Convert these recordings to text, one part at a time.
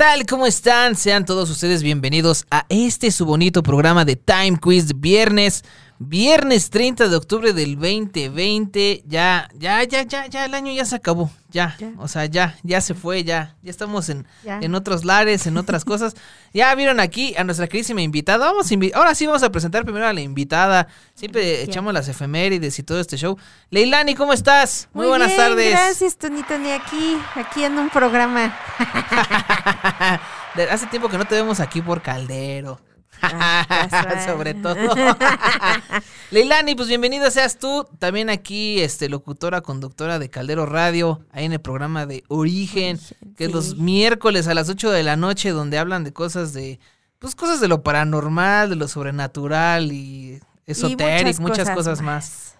¿Qué tal? ¿Cómo están? Sean todos ustedes bienvenidos a este su bonito programa de Time Quiz de viernes. Viernes 30 de octubre del 2020. Ya, ya, ya, ya, ya, el año ya se acabó. Ya. O sea, ya, ya se fue, ya. Ya estamos en, en otros lares, en otras cosas. Ya vieron aquí a nuestra queridísima invitada. Vamos a Ahora sí vamos a presentar primero a la invitada. Siempre echamos las efemérides y todo este show. Leilani, ¿cómo estás? Muy, buenas tardes. Gracias, Tony Tony, aquí, aquí en un programa. Hace tiempo que no te vemos aquí por Caldero. Ah, Sobre todo. Leilani, pues bienvenida seas tú. También aquí, este, locutora, conductora de Caldero Radio, ahí en el programa de Origen, que es los miércoles a las 8 de la noche, donde hablan de cosas de, pues cosas de lo paranormal, de lo sobrenatural y esotérico, muchas, cosas, más.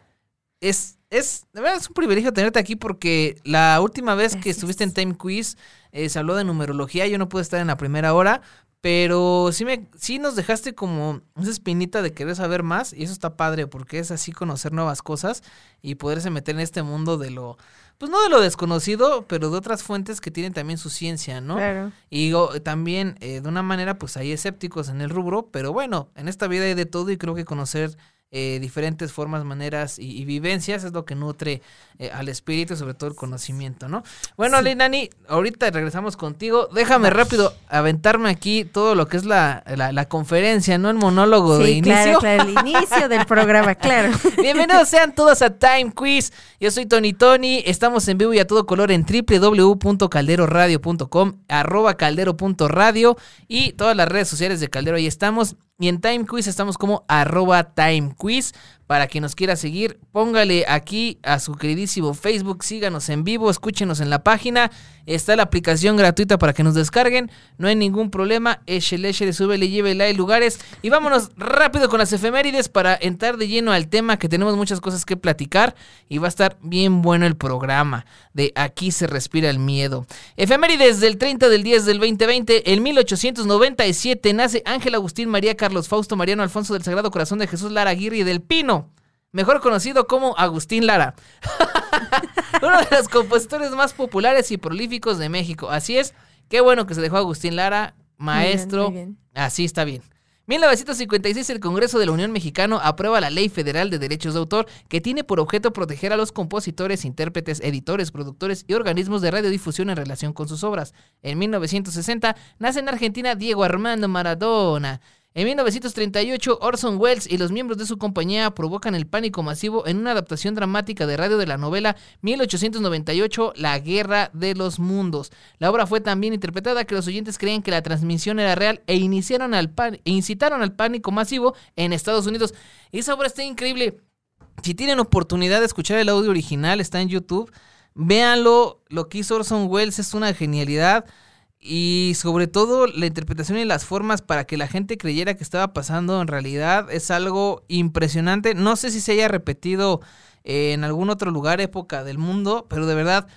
Es, es, de verdad es un privilegio tenerte aquí porque la última vez que estuviste en Time Quiz eh, se habló de numerología, yo no pude estar en la primera hora, pero sí, me, sí nos dejaste como esa espinita de querer saber más y eso está padre porque es así conocer nuevas cosas y poderse meter en este mundo de lo, pues no de lo desconocido, pero de otras fuentes que tienen también su ciencia, ¿no? Claro. Y también eh, de una manera pues hay escépticos en el rubro, pero bueno, en esta vida hay de todo y creo que conocer eh, diferentes formas, maneras y, vivencias es lo que nutre eh, al espíritu, sobre todo el conocimiento, ¿no? Bueno, sí. Nani, ahorita regresamos contigo. Déjame rápido aventarme aquí todo lo que es la, la, conferencia, ¿no? El monólogo de inicio. Claro, el inicio del programa, claro. Bienvenidos sean todos a Time Quiz. Yo soy Tony Tony. Estamos en vivo y a todo color en www.calderoradio.com, arroba caldero.radio y todas las redes sociales de Caldero. Ahí estamos. Y en Time Quiz estamos como arroba Time Quiz. Para quien nos quiera seguir, póngale aquí a su queridísimo Facebook, síganos en vivo, escúchenos en la página. Está la aplicación gratuita para que nos descarguen, no hay ningún problema. Échele, échele, súbele, llévele, hay lugares. Y vámonos rápido con las efemérides para entrar de lleno al tema que tenemos muchas cosas que platicar y va a estar bien bueno el programa de Aquí se respira el miedo. Efemérides del 30 del 10 del 2020, en 1897 nace Ángel Agustín María Carlos Fausto Mariano Alfonso del Sagrado Corazón de Jesús Lara Aguirre del Pino mejor conocido como Agustín Lara, uno de los compositores más populares y prolíficos de México. Así es, qué bueno que se dejó Agustín Lara, maestro. Así está bien. 1956 el Congreso de la Unión Mexicano aprueba la Ley Federal de Derechos de Autor que tiene por objeto proteger a los compositores, intérpretes, editores, productores y organismos de radiodifusión en relación con sus obras. En 1960 nace en Argentina Diego Armando Maradona. En 1938, Orson Welles y los miembros de su compañía provocan el pánico masivo en una adaptación dramática de radio de la novela 1898, La Guerra de los Mundos. La obra fue tan bien interpretada que los oyentes creían que la transmisión era real e, iniciaron al e incitaron al pánico masivo en Estados Unidos. Esa obra está increíble. Si tienen oportunidad de escuchar el audio original, está en YouTube. Véanlo, lo que hizo Orson Welles es una genialidad y sobre todo la interpretación y las formas para que la gente creyera que estaba pasando en realidad es algo impresionante. No sé si se haya repetido en algún otro lugar, época del mundo, pero de verdad,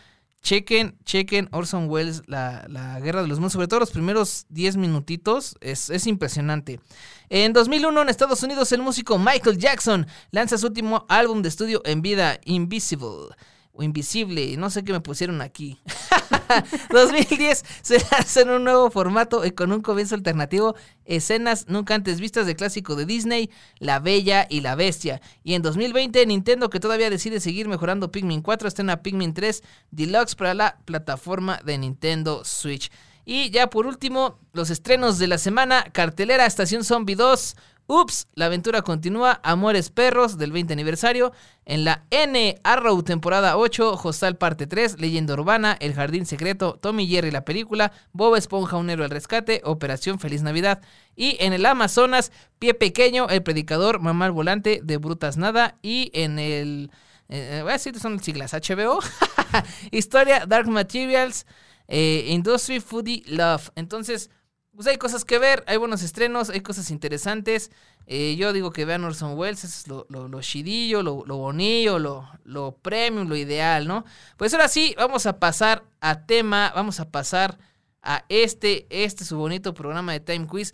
chequen, chequen Orson Welles, la, la Guerra de los Mundos, sobre todo los primeros 10 minutitos, es, es impresionante. En 2001 en Estados Unidos el músico Michael Jackson lanza su último álbum de estudio en vida, Invisible o invisible, no sé qué me pusieron aquí. 2010 se hace en un nuevo formato y con un comienzo alternativo, escenas nunca antes vistas de clásico de Disney, La Bella y la Bestia. Y en 2020 Nintendo que todavía decide seguir mejorando Pikmin 4 estrena Pikmin 3 Deluxe para la plataforma de Nintendo Switch. Y ya por último, los estrenos de la semana, cartelera Estación Zombie 2, Ups, la aventura continúa. Amores Perros del 20 aniversario. En la N, Arrow temporada 8, Hostal parte 3, Leyenda Urbana, El Jardín Secreto, Tommy Jerry la película, Bob Esponja un héroe al rescate, Operación Feliz Navidad. Y en el Amazonas, Pie Pequeño, El Predicador, Mamá al Volante, De Brutas Nada. Y en el... Eh, voy a decir son siglas HBO. Historia, Dark Materials, eh, Industry, Foodie, Love. Entonces pues hay cosas que ver, hay buenos estrenos, hay cosas interesantes. Eh, yo digo que vean Orson Welles, es lo, lo, lo chidillo, lo, lo bonillo, lo, lo premium, lo ideal, ¿no? Pues ahora sí, vamos a pasar a tema, vamos a pasar a este, este su bonito programa de Time Quiz.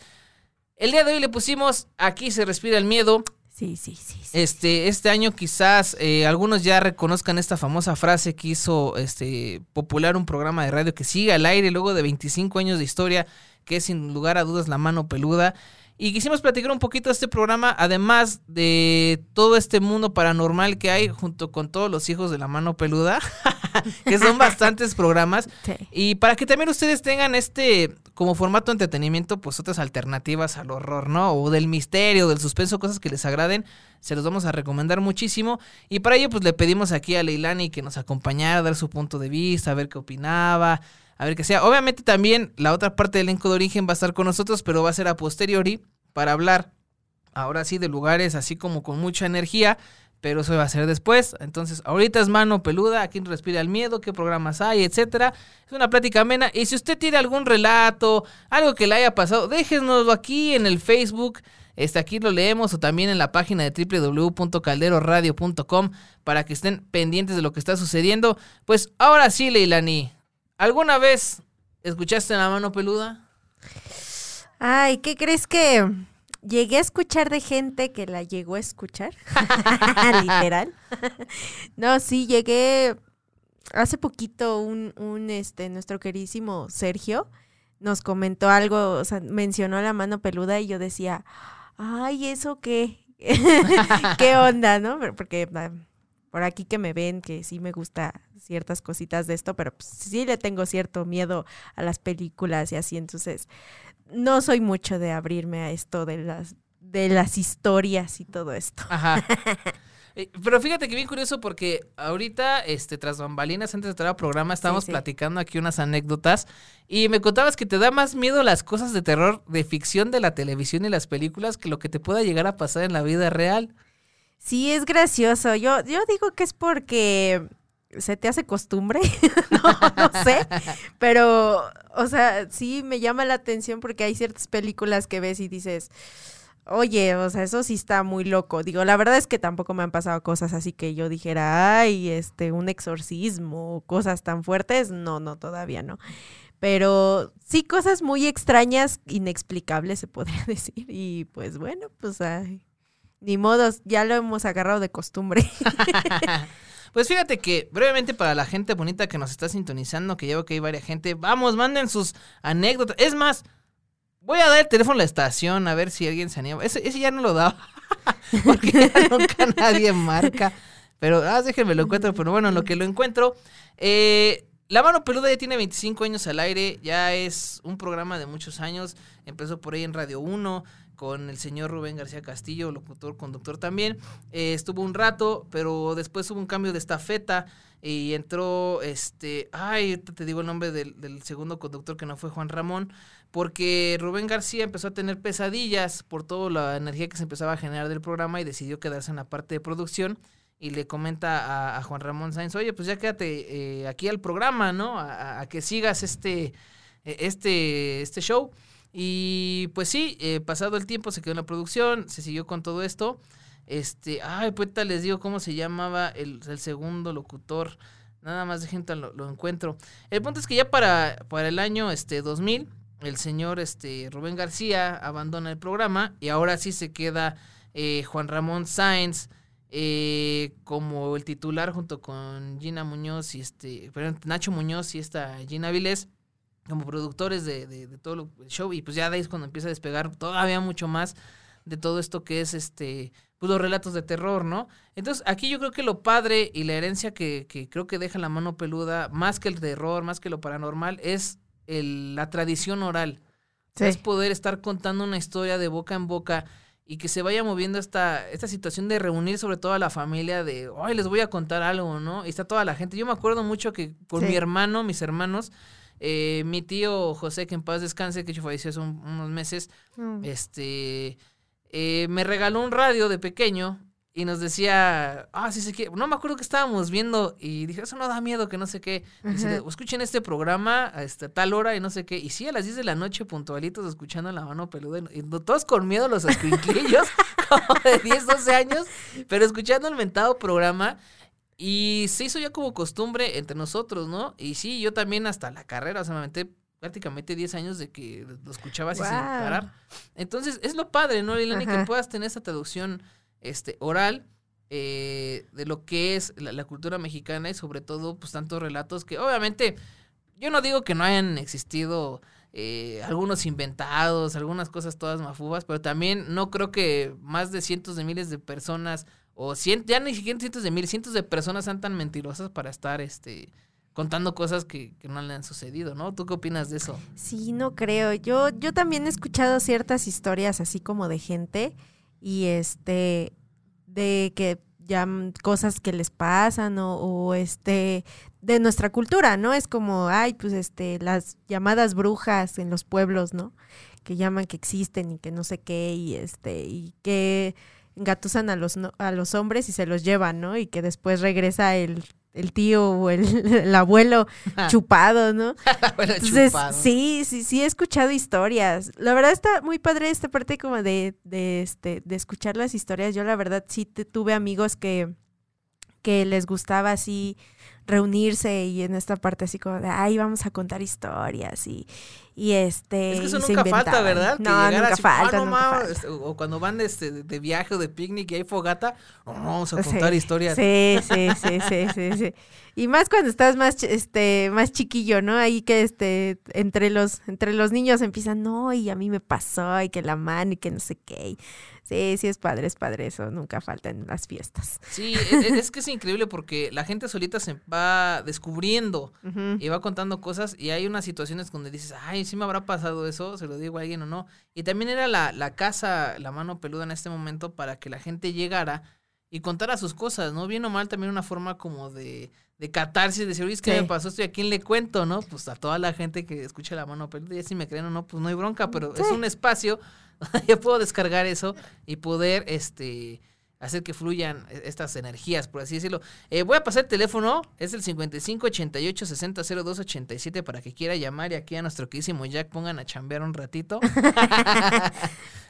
El día de hoy le pusimos Aquí se respira el miedo. Sí, sí, sí. sí. Este, este año quizás eh, algunos ya reconozcan esta famosa frase que hizo este popular un programa de radio que sigue al aire luego de 25 años de historia, que es sin lugar a dudas la mano peluda. Y quisimos platicar un poquito de este programa, además de todo este mundo paranormal que hay junto con todos los hijos de la mano peluda, que son bastantes programas. Sí. Y para que también ustedes tengan este, como formato de entretenimiento, pues otras alternativas al horror, ¿no? O del misterio, del suspenso, cosas que les agraden, se los vamos a recomendar muchísimo. Y para ello, pues le pedimos aquí a Leilani que nos acompañara, a dar su punto de vista, a ver qué opinaba, a ver qué sea. Obviamente también la otra parte del elenco de origen va a estar con nosotros, pero va a ser a posteriori para hablar ahora sí de lugares así como con mucha energía, pero eso va a ser después. Entonces, ahorita es mano peluda, aquí respira el miedo, qué programas hay, etcétera. Es una plática amena. Y si usted tiene algún relato, algo que le haya pasado, déjenoslo aquí en el Facebook. Este, aquí lo leemos o también en la página de www.calderoradio.com para que estén pendientes de lo que está sucediendo. Pues ahora sí, Leilani, ¿alguna vez escuchaste la mano peluda? Ay, ¿qué crees que llegué a escuchar de gente que la llegó a escuchar? Literal. no, sí, llegué hace poquito un, un, este, nuestro queridísimo Sergio nos comentó algo, o sea, mencionó la mano peluda y yo decía, ay, ¿eso qué? ¿Qué onda, no? Porque ah, por aquí que me ven, que sí me gusta ciertas cositas de esto, pero pues, sí le tengo cierto miedo a las películas y así, entonces no soy mucho de abrirme a esto de las de las historias y todo esto. Ajá. Eh, Pero fíjate que bien curioso porque ahorita, este, tras bambalinas, antes de entrar al programa, estábamos sí. platicando aquí unas anécdotas y me contabas que te da más miedo las cosas de terror de ficción de la televisión y las películas que lo que te pueda llegar a pasar en la vida real. Sí, es gracioso. Yo, yo digo que es porque se te hace costumbre, no, no sé, pero, o sea, sí me llama la atención porque hay ciertas películas que ves y dices, oye, o sea, eso sí está muy loco. Digo, la verdad es que tampoco me han pasado cosas así que yo dijera, ay, este, un exorcismo, cosas tan fuertes, no, no, todavía no. Pero sí cosas muy extrañas, inexplicables se podría decir. Y pues bueno, pues ay, ni modos, ya lo hemos agarrado de costumbre. Pues fíjate que brevemente para la gente bonita que nos está sintonizando, que llevo que hay varias gente, vamos, manden sus anécdotas. Es más, voy a dar el teléfono a la estación a ver si alguien se anima. Ese, ese ya no lo daba, porque ya nunca nadie marca. Pero, ah, déjenme lo encuentro, pero bueno, en lo que lo encuentro. Eh, la mano peluda ya tiene 25 años al aire, ya es un programa de muchos años. Empezó por ahí en Radio 1 con el señor Rubén García Castillo, locutor, conductor también. Eh, estuvo un rato, pero después hubo un cambio de estafeta y entró, este, ay, te digo el nombre del, del segundo conductor que no fue Juan Ramón, porque Rubén García empezó a tener pesadillas por toda la energía que se empezaba a generar del programa y decidió quedarse en la parte de producción y le comenta a, a Juan Ramón Sainz, oye, pues ya quédate eh, aquí al programa, ¿no? A, a que sigas este, este, este show. Y pues sí, eh, pasado el tiempo se quedó en la producción, se siguió con todo esto. Este, ay, pues les digo cómo se llamaba el, segundo locutor. Nada más de gente lo, lo, encuentro. El punto es que ya para, para el año este 2000, el señor este Rubén García abandona el programa y ahora sí se queda eh, Juan Ramón Sáenz eh, como el titular junto con Gina Muñoz y este, perdón, Nacho Muñoz y esta Gina Vilés como productores de, de, de todo lo, el show y pues ya de ahí es cuando empieza a despegar todavía mucho más de todo esto que es este pues los relatos de terror, ¿no? Entonces aquí yo creo que lo padre y la herencia que, que creo que deja la mano peluda, más que el terror, más que lo paranormal, es el, la tradición oral. Sí. Es poder estar contando una historia de boca en boca y que se vaya moviendo esta, esta situación de reunir sobre todo a la familia de, ay, les voy a contar algo, ¿no? Y está toda la gente. Yo me acuerdo mucho que sí. mi hermano, mis hermanos, eh, mi tío José, que en paz descanse, que falleció hace un, unos meses, mm. este, eh, me regaló un radio de pequeño y nos decía, ah, sí sé que, no me acuerdo que estábamos viendo y dije, eso no da miedo, que no sé qué. Uh -huh. Dice, escuchen este programa a esta tal hora y no sé qué. Y sí, a las 10 de la noche, puntualitos, escuchando la mano peluda. Y todos con miedo los escuinquillos, como de 10, 12 años, pero escuchando el mentado programa. Y se hizo ya como costumbre entre nosotros, ¿no? Y sí, yo también hasta la carrera, o sea, me aventé prácticamente 10 años de que lo escuchaba así wow. sin parar. Entonces, es lo padre, ¿no, Lilani? Que puedas tener esa traducción este, oral eh, de lo que es la, la, cultura mexicana y sobre todo pues tantos relatos que obviamente yo no digo que no hayan existido eh, algunos inventados, algunas cosas todas mafubas, pero también no creo que más de cientos de miles de personas o cien, ya ni siquiera cientos de miles, cientos de personas sean tan mentirosas para estar este contando cosas que, que, no le han sucedido, ¿no? ¿Tú qué opinas de eso? Sí, no creo. Yo, yo también he escuchado ciertas historias así como de gente y este, de que ya cosas que les pasan o, o, este de nuestra cultura, ¿no? Es como, ay, pues este las llamadas brujas en los pueblos, ¿no? Que llaman que existen y que no sé qué y este y que engatusan a los a los hombres y se los llevan, ¿no? Y que después regresa el el tío o el, el abuelo chupado, ¿no? Entonces, chupado. sí, sí, sí he escuchado historias. La verdad está muy padre esta parte como de, de, este, de escuchar las historias. Yo la verdad sí te, tuve amigos que, que les gustaba así reunirse y en esta parte así como de, ay, vamos a contar historias y, y este... Es que eso nunca falta, ¿verdad? Que no, nunca así, falta, ah, no, nunca falta. este, O cuando van de, este, de viaje o de picnic y hay fogata, oh, vamos a contar sí, historias. Sí, sí, sí, sí, sí, sí. Y más cuando estás más este más chiquillo, ¿no? Ahí que este entre los entre los niños empiezan, "No, y a mí me pasó y que la mano y que no sé qué." Sí, sí es padre, es padre eso, nunca falta en las fiestas. Sí, es, es, que es increíble porque la gente solita se va descubriendo uh -huh. y va contando cosas y hay unas situaciones donde dices, ay, sí me habrá pasado eso, se lo digo a alguien o no. Y también era la, la casa, la mano peluda en este momento para que la gente llegara y contara sus cosas, ¿no? Bien o mal también una forma como de, de catarsis, de decir, oye, es que sí. me pasó esto y a quién le cuento, ¿no? Pues a toda la gente que escucha la mano peluda, ya si me creen o no, pues no hay bronca, pero sí. es un espacio yo puedo descargar eso y poder este hacer que fluyan e, estas energías, por así decirlo. Eh, voy a pasar el teléfono, es el 55 88 60 02 87 para que quiera llamar y aquí a nuestro querísimo Jack pongan a chambear un ratito.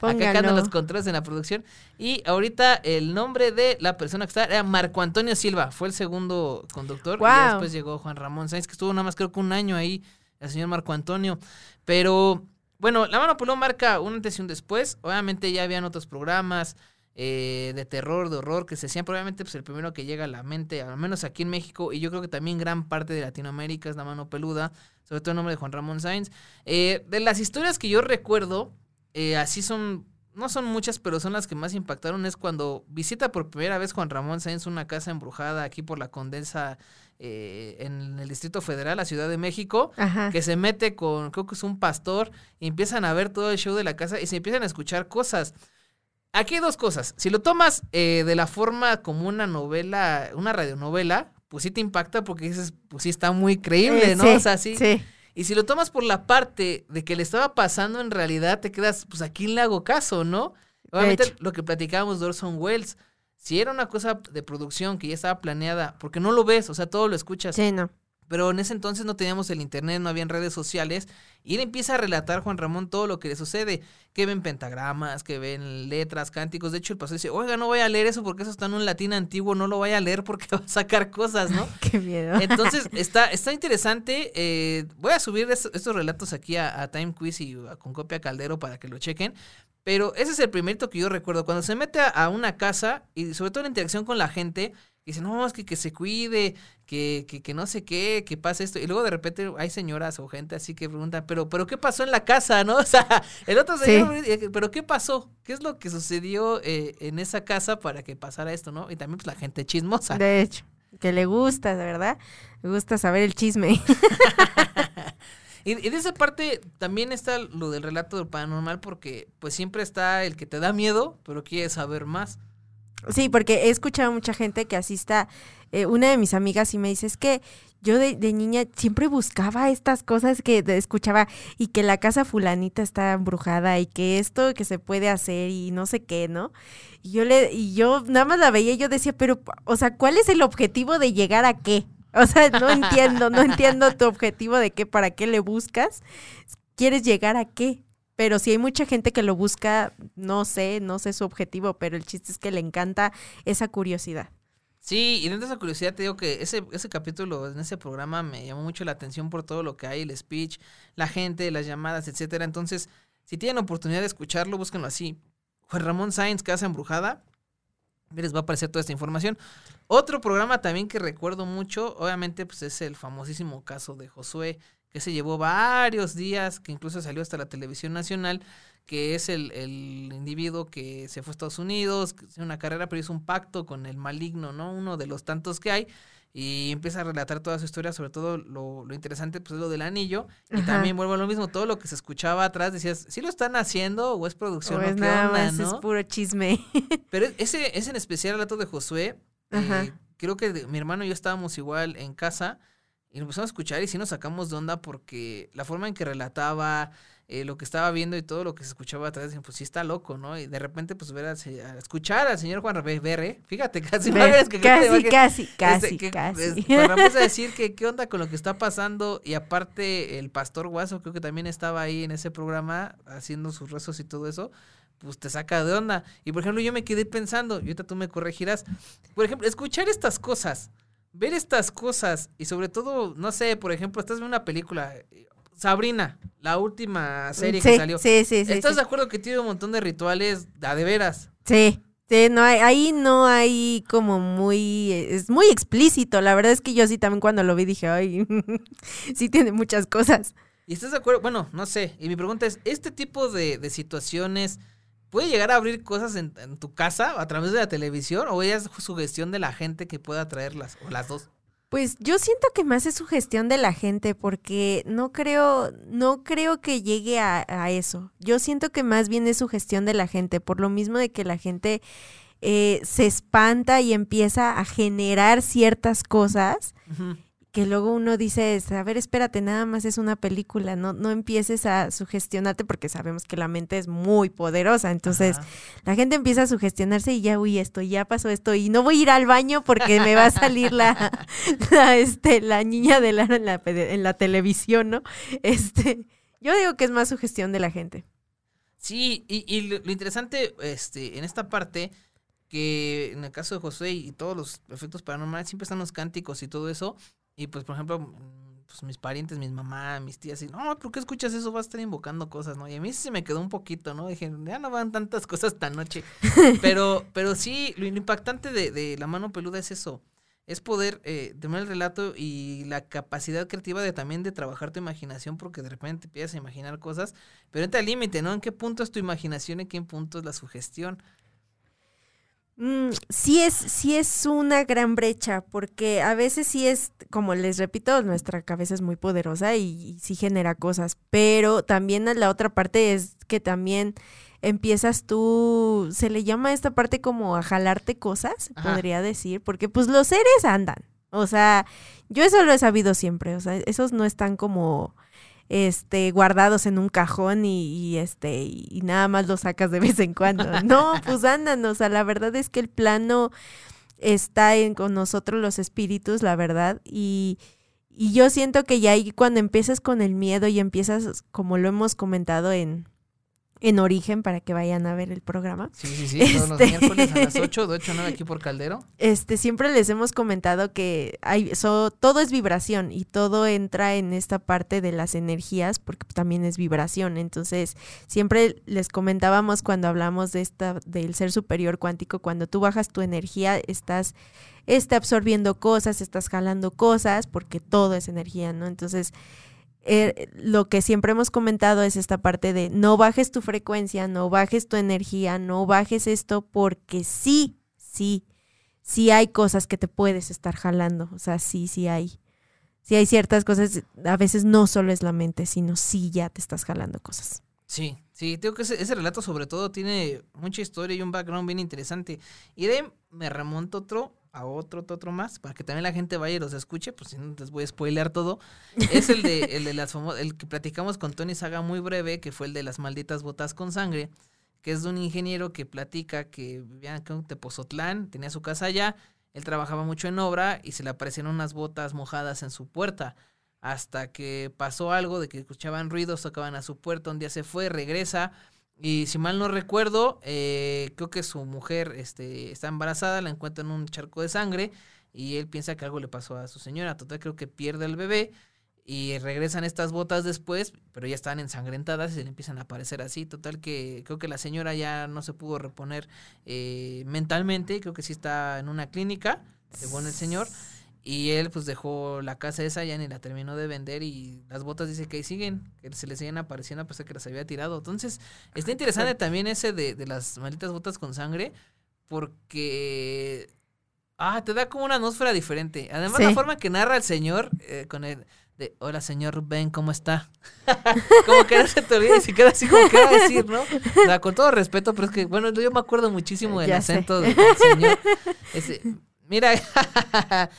Acá los controles en la producción. Y ahorita el nombre de la persona que está era Marco Antonio Silva, fue el segundo conductor. Wow. Y después llegó Juan Ramón Sáenz, que estuvo nada más creo que un año ahí, el señor Marco Antonio. Pero bueno, La Mano Pelón marca un antes y un después. Obviamente ya habían otros programas eh, de terror, de horror que se hacían. Probablemente pues el primero que llega a la mente, al menos aquí en México, y yo creo que también gran parte de Latinoamérica es La Mano Peluda, sobre todo el nombre de Juan Ramón Sainz. Eh, de las historias que yo recuerdo, eh, así son, no son muchas, pero son las que más impactaron, es cuando visita por primera vez Juan Ramón Sainz una casa embrujada aquí por la Condensa eh, en el Distrito Federal, la Ciudad de México, Ajá. que se mete con, creo que es un pastor, y empiezan a ver todo el show de la casa y se empiezan a escuchar cosas. Aquí hay dos cosas. Si lo tomas eh, de la forma como una novela, una radionovela, pues sí te impacta porque dices, pues sí está muy creíble, Eh, ¿no? sí, o sea, sí. sí. Y si lo tomas por la parte de que le estaba pasando en realidad, te quedas, pues a quién le hago caso, ¿no? Obviamente lo que platicábamos de Orson Welles, si era una cosa de producción que ya estaba planeada, porque no lo ves, o sea, todo lo escuchas. Sí, no. Pero en ese entonces no teníamos el internet, no habían redes sociales. Y él empieza a relatar, Juan Ramón, todo lo que le sucede. Que ven pentagramas, que ven letras, cánticos. De hecho, el pastor dice, oiga, no voy a leer eso porque eso está en un latín antiguo, no lo vaya a leer porque va a sacar cosas, ¿no? Qué miedo. Entonces, está, está interesante. Eh, voy a subir estos, estos relatos aquí a, a, Time Quiz y a, con copia Caldero para que lo chequen. Pero ese es el primerito que yo recuerdo. Cuando se mete a, a una casa y sobre todo la interacción con la gente, dice, no, es que, que se cuide, que, que, que, no sé qué, que pasa esto. Y luego de repente hay señoras o gente así que preguntan, pero, pero ¿qué pasó en la casa, no? O sea, el otro señor, sí. pero ¿qué pasó? ¿Qué es lo que sucedió eh, en esa casa para que pasara esto, no? Y también pues la gente chismosa. De hecho, que le gusta, ¿verdad? Le gusta saber el chisme. Y, y, de esa parte también está lo del relato del paranormal porque pues siempre está el que te da miedo, pero quiere saber más. Sí, porque he escuchado a mucha gente que asista. Eh, una de mis amigas y me dice, es que yo de, de, niña siempre buscaba estas cosas que escuchaba y que la casa fulanita está embrujada y que esto que se puede hacer y no sé qué, ¿no? Y yo le, y yo nada más la veía y yo decía, pero, o sea, ¿cuál es el objetivo de llegar a qué? O sea, no entiendo, no entiendo tu objetivo de qué, para qué le buscas. ¿Quieres llegar a qué? Pero si hay mucha gente que lo busca, no sé, no sé su objetivo, pero el chiste es que le encanta esa curiosidad. Sí, y dentro de esa curiosidad te digo que ese, ese capítulo en ese programa me llamó mucho la atención por todo lo que hay, el speech, la gente, las llamadas, etcétera. Entonces, si tienen oportunidad de escucharlo, búsquenlo así. Juan Ramón Sainz, Casa Embrujada. les va a aparecer toda esta información. Otro programa también que recuerdo mucho, obviamente, pues es el famosísimo caso de Josué, que se llevó varios días, que incluso salió hasta la televisión nacional, que es el, el individuo que se fue a Estados Unidos, que hizo una carrera, pero hizo un pacto con el maligno, ¿no? Uno de los tantos que hay, y empieza a relatar toda su historia, sobre todo lo, lo interesante, pues es lo del anillo, y Ajá. también vuelvo a lo mismo, todo lo que se escuchaba atrás, decías, ¿sí lo están haciendo o es producción O es qué nada onda, más, es no? puro chisme. Pero ese, ese en especial relato de Josué, eh, creo que de- mi hermano y yo estábamos igual en casa y lo empezamos a escuchar y sí nos sacamos de onda porque la forma en que relataba, eh, lo que estaba viendo y todo lo que se escuchaba atrás, pues sí está loco, ¿no? Y de repente, pues ver a escuchar al señor Juan Berre, fíjate, casi, Ve, es que- casi, que- casi, este, casi, que- casi. es- Juan Ramírez a decir que qué onda con lo que está pasando y aparte el pastor Guaso creo que también estaba ahí en ese programa haciendo sus rezos y todo eso, pues te saca de onda. Y por ejemplo yo me quedé pensando, y ahorita tú me corregirás, por ejemplo, escuchar estas cosas, ver estas cosas y sobre todo, no sé, por ejemplo, estás viendo una película, eh, Sabrina, la última serie que salió. Sí, sí, sí. ¿Estás sí. de acuerdo que tiene un montón de rituales a de veras? Sí, sí, no hay, ahí no hay como muy, es muy explícito. La verdad es que yo sí también cuando lo vi dije, ay, sí tiene muchas cosas. ¿Y estás de acuerdo? Bueno, no sé. Y mi pregunta es, ¿este tipo de, de situaciones puede llegar a abrir cosas en, en tu casa a través de la televisión o ya es sugestión de la gente que pueda traerlas? O las dos. Pues yo siento que más es sugestión de la gente porque no creo, no creo que llegue a, a eso. Yo siento que más bien es sugestión de la gente, por lo mismo de que la gente eh, se espanta y empieza a generar ciertas cosas. Que luego uno dice, a ver, espérate, nada más es una película, no, no empieces a sugestionarte porque sabemos que la mente es muy poderosa, entonces Ajá. la gente empieza a sugestionarse y ya, uy, esto, ya pasó esto, y no voy a ir al baño porque me va a salir la, la, este, la niña de Lara en la, en la televisión, ¿no? Este, yo digo que es más sugestión de la gente. Sí, y, y lo, lo interesante este, en esta parte, que en el caso de José y todos los efectos paranormales, siempre están los cánticos y todo eso. Y pues, por ejemplo, mm, pues mis parientes, mis mamás, mis tías, y no, ¿por qué escuchas eso? Vas a estar invocando cosas, ¿no? Y a mí sí se me quedó un poquito, ¿no? Dije, ya no van tantas cosas esta noche. pero, pero sí, lo impactante de, de la mano peluda es eso. Es poder eh, tener el relato y la capacidad creativa de también de trabajar tu imaginación, porque de repente empiezas a imaginar cosas, pero entra al límite, ¿no? ¿En qué punto es tu imaginación y en qué punto es la sugestión? Mm, sí es, sí es una gran brecha, porque a veces sí es, como les repito, nuestra cabeza es muy poderosa y, y sí genera cosas, pero también a la otra parte es que también empiezas tú, se le llama a esta parte como a jalarte cosas, Ajá. podría decir, porque pues los seres andan, o sea, yo eso lo he sabido siempre, o sea, esos no están como este guardados en un cajón y, este y, y nada más los sacas de vez en cuando. No, pues andan, o sea, la verdad es que el plano está en, con nosotros los espíritus, la verdad, y, y yo siento que ya ahí cuando empiezas con el miedo y empiezas, como lo hemos comentado en, en origen, para que vayan a ver el programa, Sí, sí, sí, todos los Este- miércoles a las 8, de 8 a 9 aquí por Caldero. este, siempre les hemos comentado que hay, so- todo es vibración y todo entra en esta parte de las energías porque también es vibración. Entonces, siempre les comentábamos cuando hablamos de esta, del ser superior cuántico, cuando tú bajas tu energía, estás este, absorbiendo cosas, estás jalando cosas, porque todo es energía, ¿no? Entonces, eh, lo que siempre hemos comentado es esta parte de no bajes tu frecuencia, no bajes tu energía, no bajes esto, porque sí, sí, sí hay cosas que te puedes estar jalando. O sea, sí, sí hay. Sí hay ciertas cosas, a veces no solo es la mente, sino sí ya te estás jalando cosas. Sí, sí, tengo que ese, relato sobre todo tiene mucha historia y un background bien interesante. Y de me remonto otro, a otro, otro, más, para que también la gente vaya y los escuche, pues si no les voy a spoilear todo. Es el de, el de las famo- el que platicamos con Tony Saga muy breve, que fue el de las malditas botas con sangre, que es de un ingeniero que platica que vivía en Tepozotlán, tenía su casa allá, él trabajaba mucho en obra y se le aparecieron unas botas mojadas en su puerta. Hasta que pasó algo de que escuchaban ruidos, tocaban a su puerta, un día se fue, regresa. Y si mal no recuerdo, eh, creo que su mujer este, está embarazada, la encuentra en un charco de sangre y él piensa que algo le pasó a su señora. Total, creo que pierde al bebé y regresan estas botas después, pero ya están ensangrentadas y se le empiezan a aparecer así. Total que creo que la señora ya no se pudo reponer eh, mentalmente, creo que sí está en una clínica, según el señor. Y él pues dejó la casa esa, ya ni la terminó de vender y las botas dice que ahí siguen, que se le siguen apareciendo a pesar que las había tirado. Entonces, está interesante también ese de, de las malditas botas con sangre, porque ah, te da como una atmósfera diferente. Además, la forma que narra el señor eh, con el de hola señor Ben, ¿cómo está? como que no se te olvida y se queda así como que va a decir, ¿no? O sea, con todo respeto, pero es que, bueno, yo me acuerdo muchísimo del acento del señor. Ese, mira,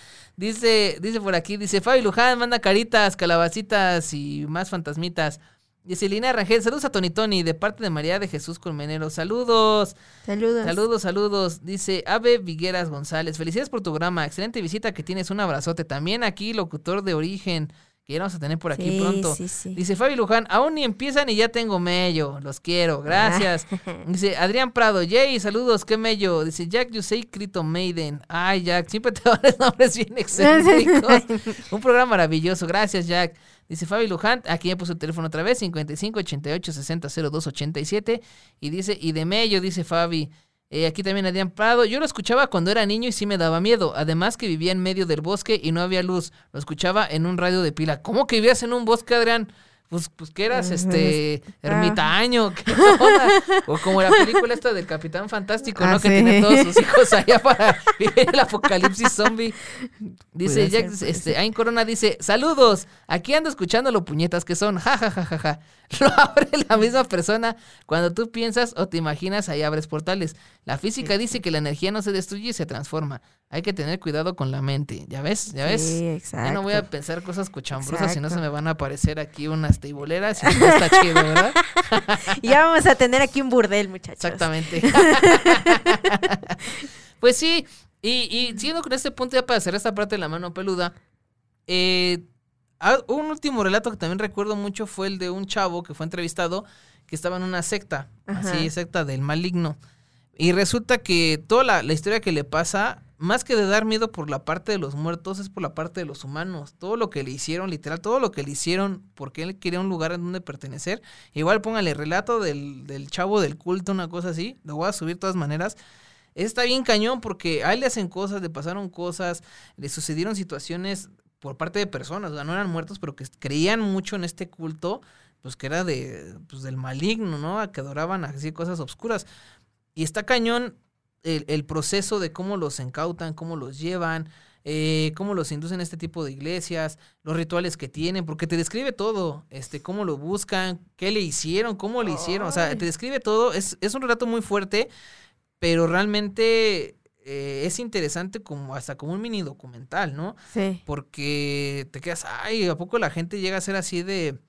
Dice, dice por aquí, dice Fabi Luján, manda caritas, calabacitas y más fantasmitas. Dice Lina Rangel, saludos a Tony Tony, de parte de María de Jesús Colmenero. Saludos. Saludos. Saludos, saludos. Dice Ave Vigueras González, felicidades por tu programa, excelente visita que tienes, un abrazote. También aquí, locutor de origen que ya vamos a tener por aquí pronto. Dice Fabi Luján, aún ni empiezan y ya tengo mello. Los quiero, gracias. Dice Adrián Prado, Jay, saludos, qué mello. Dice Jack say Crito Maiden. Ay, Jack, siempre te los nombres bien excéntricos. Un programa maravilloso, gracias, Jack. Dice Fabi Luján, aquí ya puso el teléfono otra vez, 55 88 60 02 87. Y dice, y de mello, dice Fabi. Eh, aquí también Adrián Prado. Yo lo escuchaba cuando era niño y sí me daba miedo. Además que vivía en medio del bosque y no había luz. Lo escuchaba en un radio de pila. ¿Cómo que vivías en un bosque, Adrián? Pues, pues que eras este ermitaño, o como la película esta del Capitán Fantástico, ¿no? Ah, que tiene todos sus hijos allá para vivir el apocalipsis zombie. Dice Jack, este, Ain Corona dice, saludos, aquí ando escuchando lo puñetas que son, ja, ja, ja, ja, ja. Lo abre la misma persona. Cuando tú piensas o te imaginas, ahí abres portales. La física dice que la energía no se destruye y se transforma. Hay que tener cuidado con la mente. ¿Ya ves? ¿Ya ves? Sí, exacto. Ya no voy a pensar cosas cochambrosas, si no se me van a aparecer aquí unas teiboleras y no está chido, ¿verdad? ya vamos a tener aquí un burdel, muchachos. Exactamente. pues sí, y, y siguiendo con este punto ya para hacer esta parte de la mano peluda, eh, Ah, un último relato que también recuerdo mucho fue el de un chavo que fue entrevistado que estaba en una secta, así, secta del maligno. Y resulta que toda la, la, historia que le pasa, más que de dar miedo por la parte de los muertos, es por la parte de los humanos. Todo lo que le hicieron, literal, todo lo que le hicieron, porque él quería un lugar en donde pertenecer. Igual póngale relato del, del chavo del culto, una cosa así. Lo voy a subir de todas maneras. Está bien cañón porque a él le hacen cosas, le pasaron cosas, le sucedieron situaciones por parte de personas, o sea, no eran muertos, pero que creían mucho en este culto, pues que era de, pues del maligno, ¿no? Que adoraban así cosas obscuras. Y está cañón el, el proceso de cómo los incautan, cómo los llevan, eh, cómo los inducen a este tipo de iglesias, los rituales que tienen, porque te describe todo, este, cómo lo buscan, qué le hicieron, cómo le hicieron, o sea, te describe todo, es, es un relato muy fuerte, pero realmente eh, es interesante como hasta como un mini documental, ¿no? Sí. Porque te quedas, ay, ¿a poco la gente llega a ser así de,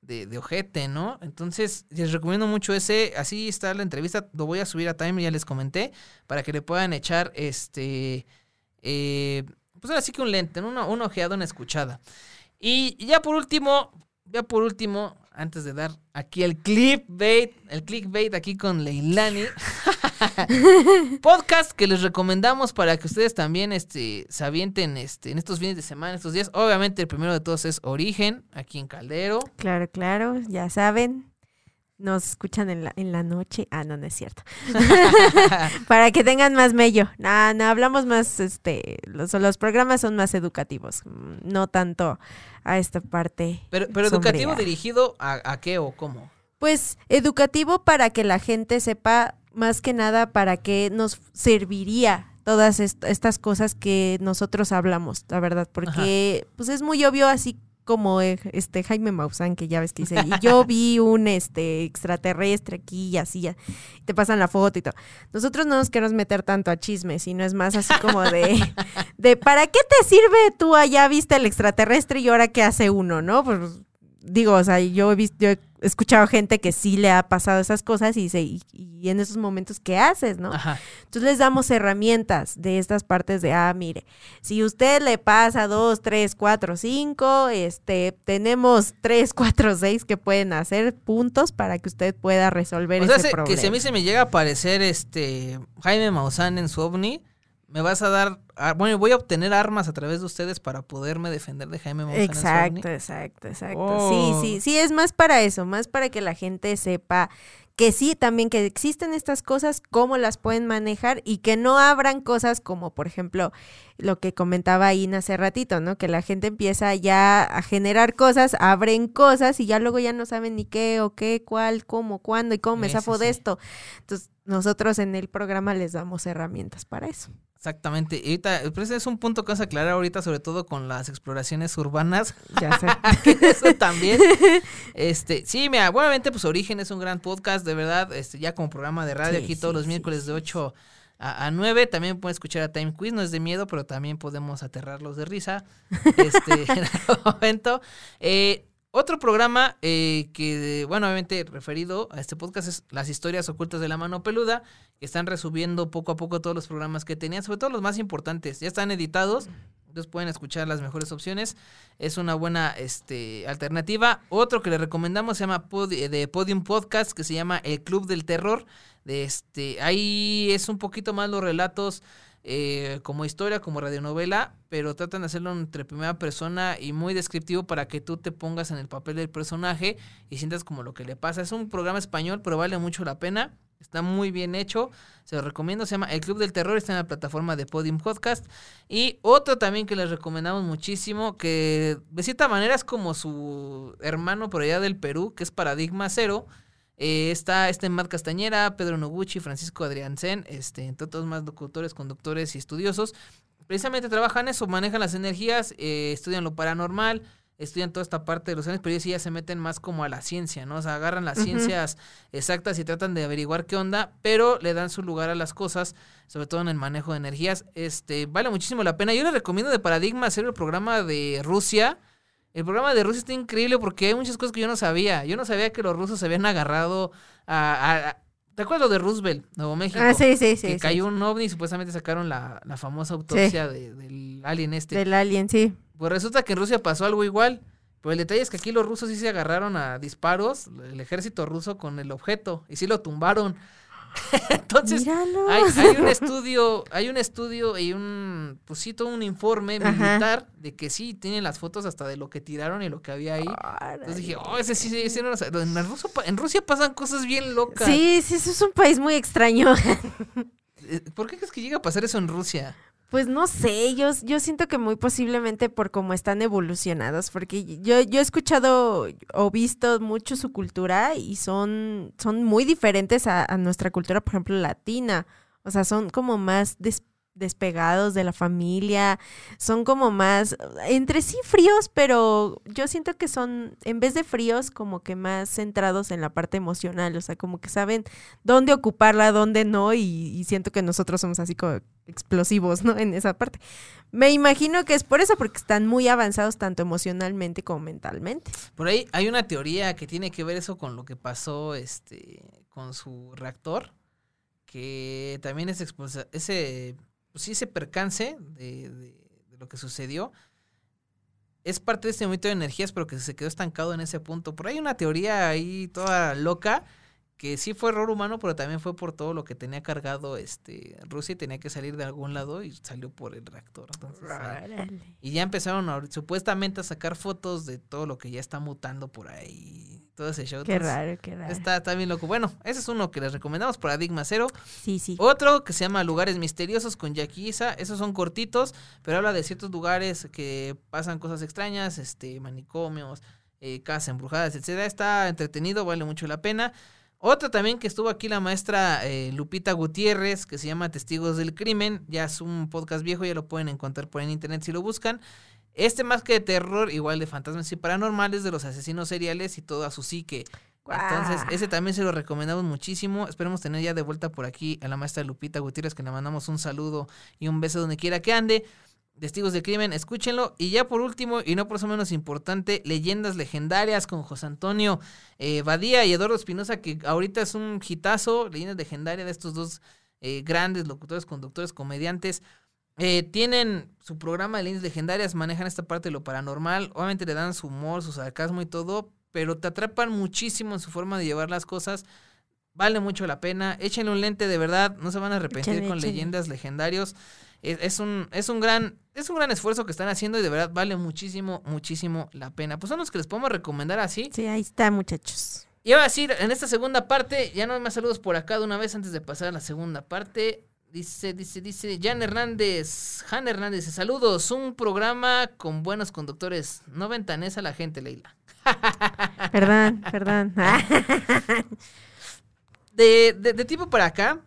de, de, ojete, ¿no? Entonces, les recomiendo mucho ese, así está la entrevista, lo voy a subir a Time, ya les comenté, para que le puedan echar este, eh, pues ahora sí que un lente, una, un ojeado, una escuchada. Y ya por último, ya por último, antes de dar aquí el clickbait, el clickbait aquí con Leilani. Podcast que les recomendamos para que ustedes también este, se avienten este, en estos fines de semana, estos días. Obviamente el primero de todos es Origen, aquí en Caldero. Claro, claro, ya saben. Nos escuchan en la, en la noche. Ah, no, no es cierto. para que tengan más mello. No, no, hablamos más, este, los, los programas son más educativos, no tanto a esta parte. Pero, pero educativo dirigido a, a qué o cómo? Pues educativo para que la gente sepa más que nada para qué nos serviría todas estas cosas que nosotros hablamos, la verdad, porque pues es muy obvio así como eh, este Jaime Maussan que ya ves que dice, y yo vi un este extraterrestre aquí y así, ya, te pasan la foto y todo. Nosotros no nos queremos meter tanto a chisme, sino es más así como de, de ¿para qué te sirve tú allá viste el extraterrestre y ahora qué hace uno, no? Pues digo, o sea, yo he visto, yo he escuchado gente que sí le ha pasado esas cosas y dice, y, en esos momentos, ¿qué haces, no? Entonces les damos herramientas de estas partes de, ah, mire, si usted le pasa dos, tres, cuatro, cinco, este, tenemos tres, cuatro, seis que pueden hacer puntos para que usted pueda resolver o sea, ese problema. que si a mí se me llega a aparecer este Jaime Maussan en su ovni, me vas a dar, ah, bueno, voy a obtener armas a través de ustedes para poderme defender de Jaime Maussan. Exacto, exacto, exacto. Oh. Sí, sí, sí, es más para eso, más para que la gente sepa que sí, también que existen estas cosas, cómo las pueden manejar y que no abran cosas como, por ejemplo, lo que comentaba Ina hace ratito, ¿no? Que la gente empieza ya a generar cosas, abren cosas y ya luego ya no saben ni qué o qué, cuál, cómo, cuándo y cómo me zafo de sí. esto. Entonces, nosotros en el programa les damos herramientas para eso. Exactamente. Y ahorita, pues es un punto que vas a aclarar ahorita, sobre todo con las exploraciones urbanas. Ya sé. Eso también. Este, sí, mira, obviamente, pues Origen es un gran podcast, de verdad, este, ya como programa de radio, Sí, aquí todos los sí, miércoles de sí, 8 a, a 9. También pueden escuchar a Time Quiz, no es de miedo, pero también podemos aterrarlos de risa. Este, en algún momento. Eh, otro programa eh, que, bueno, obviamente referido a este podcast es Las historias ocultas de la mano peluda, que están resubiendo poco a poco todos los programas que tenían, sobre todo los más importantes. Ya están editados, entonces pueden escuchar las mejores opciones. Es una buena este, alternativa. Otro que les recomendamos se llama Pod- eh, de Podium Podcast, que se llama El Club del Terror. De este, ahí es un poquito más los relatos eh, como historia, como radionovela, pero tratan de hacerlo entre primera persona y muy descriptivo para que tú te pongas en el papel del personaje y sientas como lo que le pasa. Es un programa español, pero vale mucho la pena. Está muy bien hecho. Se lo recomiendo. Se llama El Club del Terror. Está en la plataforma de Podium Podcast. Y otro también que les recomendamos muchísimo, que de cierta manera es como su hermano por allá del Perú, que es Paradigma Cero. Eh, está este Matt Castañera, Pedro Noguchi, Francisco Adriansen, este, entre otros más locutores, conductores y estudiosos. Precisamente trabajan eso, manejan las energías, eh, estudian lo paranormal, estudian toda esta parte de los años, pero ellos sí ya se meten más como a la ciencia, ¿no? O sea, agarran las ciencias exactas y tratan de averiguar qué onda, pero le dan su lugar a las cosas, sobre todo en el manejo de energías. Este, vale muchísimo la pena. Yo les recomiendo de Paradigma hacer el programa de Rusia. El programa de Rusia está increíble porque hay muchas cosas que yo no sabía. Yo no sabía que los rusos se habían agarrado a... a- a- ¿Te acuerdas lo de Roosevelt, Nuevo México? Ah, sí, sí, sí. que sí, cayó sí. un ovni y supuestamente sacaron la, la famosa autopsia de- del alien este. Del alien, sí. Pues resulta que en Rusia pasó algo igual. Pero el detalle es que aquí los rusos sí se agarraron a disparos, el ejército ruso con el objeto, y sí lo tumbaron. Entonces, hay, hay un estudio, hay un estudio y un, pues sí, todo un informe Ajá. militar de que sí tienen las fotos hasta de lo que tiraron y lo que había ahí. Entonces dije, oh, ese sí, ese no lo sabía". en, pa- en Rusia pasan cosas bien locas. Sí, sí, eso es un país muy extraño. Eh, ¿Por qué crees que llega a pasar eso en Rusia? Pues no sé, yo, yo siento que muy posiblemente por cómo están evolucionados, porque yo, yo he escuchado o visto mucho su cultura y son, son muy diferentes a, a nuestra cultura, por ejemplo, latina. O sea, son como más des- despegados de la familia, son como más, entre sí fríos, pero yo siento que son, en vez de fríos, como que más centrados en la parte emocional, o sea, como que saben dónde ocuparla, dónde no, y, siento que nosotros somos así como explosivos, ¿no? En esa parte. Me imagino que es por eso, porque están muy avanzados tanto emocionalmente como mentalmente. Por ahí hay una teoría que tiene que ver eso con lo que pasó este con su reactor, que también es expulsa- sí, ese percance de, lo que sucedió es parte de este movimiento de energías, pero que se quedó estancado en ese punto. Por ahí hay una teoría ahí toda loca que sí fue error humano, pero también fue por todo lo que tenía cargado este Rusia y tenía que salir de algún lado y salió por el reactor. Entonces, ahí- y ya empezaron a- supuestamente a sacar fotos de todo lo que ya está mutando por ahí. Todo ese show. Qué Entonces, raro, qué raro. Está, está bien loco. Bueno, ese es uno que les recomendamos, Paradigma Cero. Sí, sí. Otro que se llama Lugares Misteriosos con Jackie Isa. Esos son cortitos, pero habla de ciertos lugares que pasan cosas extrañas, este, manicomios, eh, casas embrujadas, etcétera. Está entretenido, vale mucho la pena. Otro también que estuvo aquí la maestra eh, Lupita Gutiérrez, que se llama Testigos del Crimen. Ya es un podcast viejo, ya lo pueden encontrar por en internet si lo buscan. Este más que de terror, igual de fantasmas y paranormales, de los asesinos seriales y todo a su psique. Entonces, ese también se lo recomendamos muchísimo. Esperemos tener ya de vuelta por aquí a la maestra Lupita Gutiérrez, que le mandamos un saludo y un beso donde quiera que ande. Testigos de crimen, escúchenlo. Y ya por último, y no por eso menos importante, leyendas legendarias con José Antonio eh, Badía y Eduardo Espinosa, que ahorita es un hitazo, leyendas legendarias de estos dos eh, grandes locutores, conductores, comediantes. Eh, tienen su programa de leyendas legendarias, manejan esta parte de lo paranormal, obviamente le dan su humor, su sarcasmo y todo, pero te atrapan muchísimo en su forma de llevar las cosas. vale mucho la pena. Échenle un lente de verdad, no se van a arrepentir con leyendas legendarios. Es, es un, es un gran, es un gran esfuerzo que están haciendo y de verdad vale muchísimo, muchísimo la pena. Pues son los que les podemos recomendar así. Sí, ahí está, muchachos. Y ahora sí, en esta segunda parte, ya no hay más saludos por acá de una vez antes de pasar a la segunda parte. Dice, dice, dice, Jan Hernández, Jan Hernández, saludos, un programa con buenos conductores. No ventanes a la gente, Leila. Perdón, perdón. De, de, de tiempo para acá,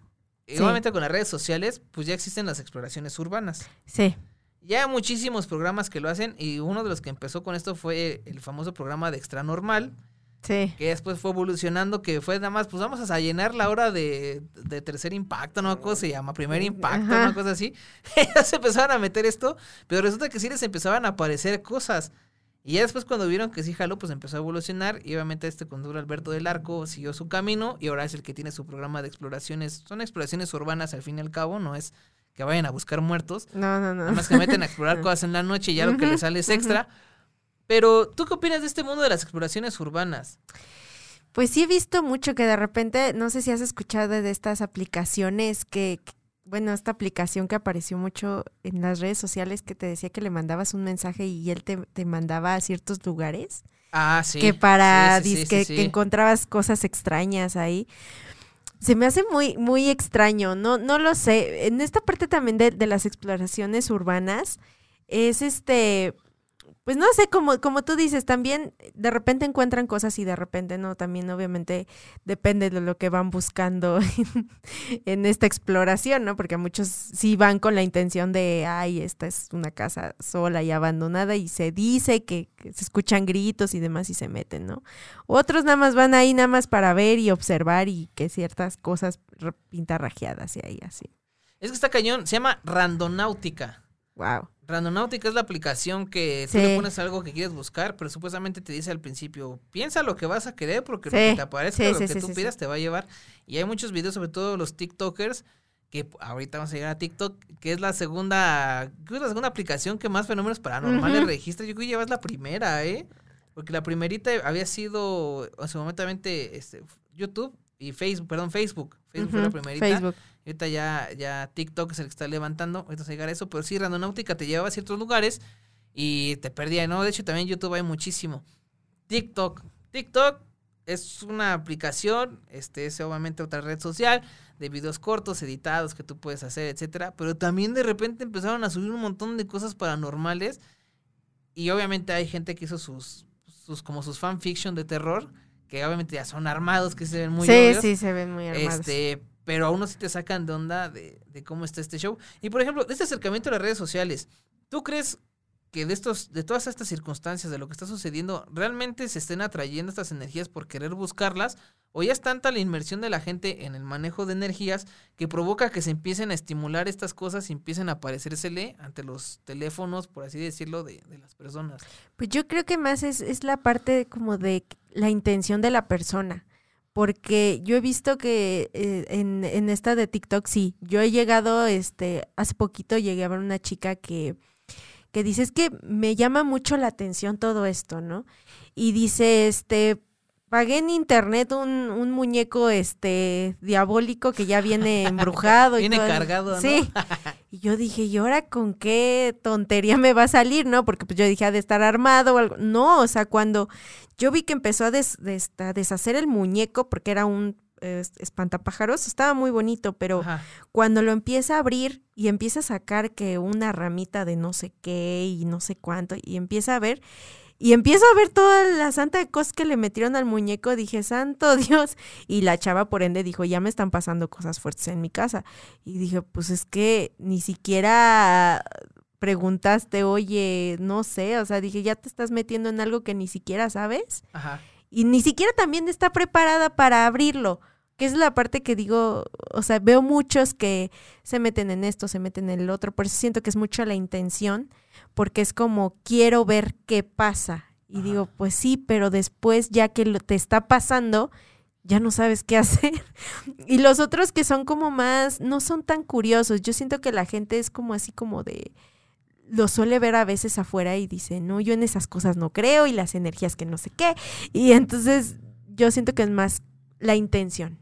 Sí. obviamente con las redes sociales, pues ya existen las exploraciones urbanas. sí, Ya hay muchísimos programas que lo hacen y uno de los que empezó con esto fue el famoso programa de Extra Normal, sí. que después fue evolucionando, que fue nada más, pues vamos a llenar la hora de, de tercer impacto, ¿no? ¿Cómo se llama? Primer impacto, Ajá. una cosa así. ya se empezaron a meter esto, pero resulta que sí les empezaban a aparecer cosas. Y ya después cuando vieron que sí jaló, pues empezó a evolucionar. Y obviamente este conductor Alberto del Arco siguió su camino y ahora es el que tiene su programa de exploraciones. Son exploraciones urbanas al fin y al cabo, no es que vayan a buscar muertos. No, no, no. Nada más que meten a explorar cosas en la noche y ya lo que les sale es extra. Pero, ¿tú qué opinas de este mundo de las exploraciones urbanas? Pues sí he visto mucho que de repente, no sé si has escuchado de estas aplicaciones que- bueno, esta aplicación que apareció mucho en las redes sociales que te decía que le mandabas un mensaje y él te, te mandaba a ciertos lugares, Ah, sí. que para, Sí, sí, sí, dizque sí, que sí. encontrabas cosas extrañas ahí. Se me hace muy, muy extraño, no, no lo sé. En esta parte también de, de las exploraciones urbanas, es este, pues no sé, como, como tú dices, también de repente encuentran cosas y de repente no, también obviamente depende de lo que van buscando en, esta exploración, ¿no? Porque muchos sí van con la intención de, ay, esta es una casa sola y abandonada y se dice que, que se escuchan gritos y demás y se meten, ¿no? Otros nada más van ahí nada más para ver y observar y que ciertas cosas pintarrajeadas y ahí así. Es que está cañón, se llama Randonáutica. Wow. Randonáutica es la aplicación que tú Sí. le pones algo que quieres buscar, pero supuestamente te dice al principio, piensa lo que vas a querer porque lo que te aparezca, sí, lo que tú pidas te va a llevar. Y hay muchos videos, sobre todo los TikTokers, que ahorita vamos a llegar a TikTok, que es la segunda, que es la segunda aplicación que más fenómenos paranormales registra. Yo creo que ya es la primera, ¿eh? Porque la primerita había sido, en su momento, este, YouTube y Facebook, perdón, Facebook. Facebook fue la primerita. Facebook. Ahorita ya, ya TikTok es el que está levantando. Ahorita se llegar a eso. Pero sí, Randonáutica te llevaba a ciertos lugares y te perdía, ¿no? De hecho, también YouTube hay muchísimo. TikTok. TikTok es una aplicación, este es obviamente otra red social de videos cortos, editados que tú puedes hacer, etcétera. Pero también de repente empezaron a subir un montón de cosas paranormales. Y obviamente hay gente que hizo sus, sus como sus fanfiction de terror. Que obviamente ya son armados, que se ven muy sí, obvios. sí, se ven muy armados. Este, pero a uno sí te sacan de onda de, de cómo está este show. Y por ejemplo, de este acercamiento a las redes sociales, ¿tú crees que de estos, de todas estas circunstancias, de lo que está sucediendo, realmente se estén atrayendo estas energías por querer buscarlas? ¿O ya es tanta la inmersión de la gente en el manejo de energías que provoca que se empiecen a estimular estas cosas y empiecen a aparecérsele ante los teléfonos, por así decirlo, de, de las personas? Pues yo creo que más es, es la parte como de la intención de la persona. Porque yo he visto que eh, en, en esta de TikTok, sí, yo he llegado, este, hace poquito llegué a ver una chica que, que dice, es que me llama mucho la atención todo esto, ¿no? Y dice, este, pagué en internet un, un muñeco, este, diabólico que ya viene embrujado. y Viene todo. cargado, ¿no? Sí. Y yo dije, ¿y ahora con qué tontería me va a salir, no? Porque pues yo dije, ha de estar armado o algo. No, o sea, cuando yo vi que empezó a, des- des- a deshacer el muñeco, porque era un eh, espantapájaros, estaba muy bonito, pero Ajá. cuando lo empieza a abrir y empieza a sacar que una ramita de no sé qué y no sé cuánto, y empieza a ver, y empiezo a ver toda la santa de cosas que le metieron al muñeco, dije, santo Dios, y la chava por ende dijo, ya me están pasando cosas fuertes en mi casa. Y dije, pues es que ni siquiera preguntaste, oye, no sé, o sea, dije, ya te estás metiendo en algo que ni siquiera sabes Ajá. y ni siquiera también está preparada para abrirlo, que es la parte que digo, o sea, veo muchos que se meten en esto, se meten en el otro, por eso siento que es mucho la intención, porque es como quiero ver qué pasa. Y Ajá. digo, pues sí, pero después ya que lo, te está pasando, ya no sabes qué hacer. y los otros que son como más, no son tan curiosos, yo siento que la gente es como así como de lo suele ver a veces afuera y dice, no, yo en esas cosas no creo y las energías que no sé qué. Y entonces yo siento que es más la intención.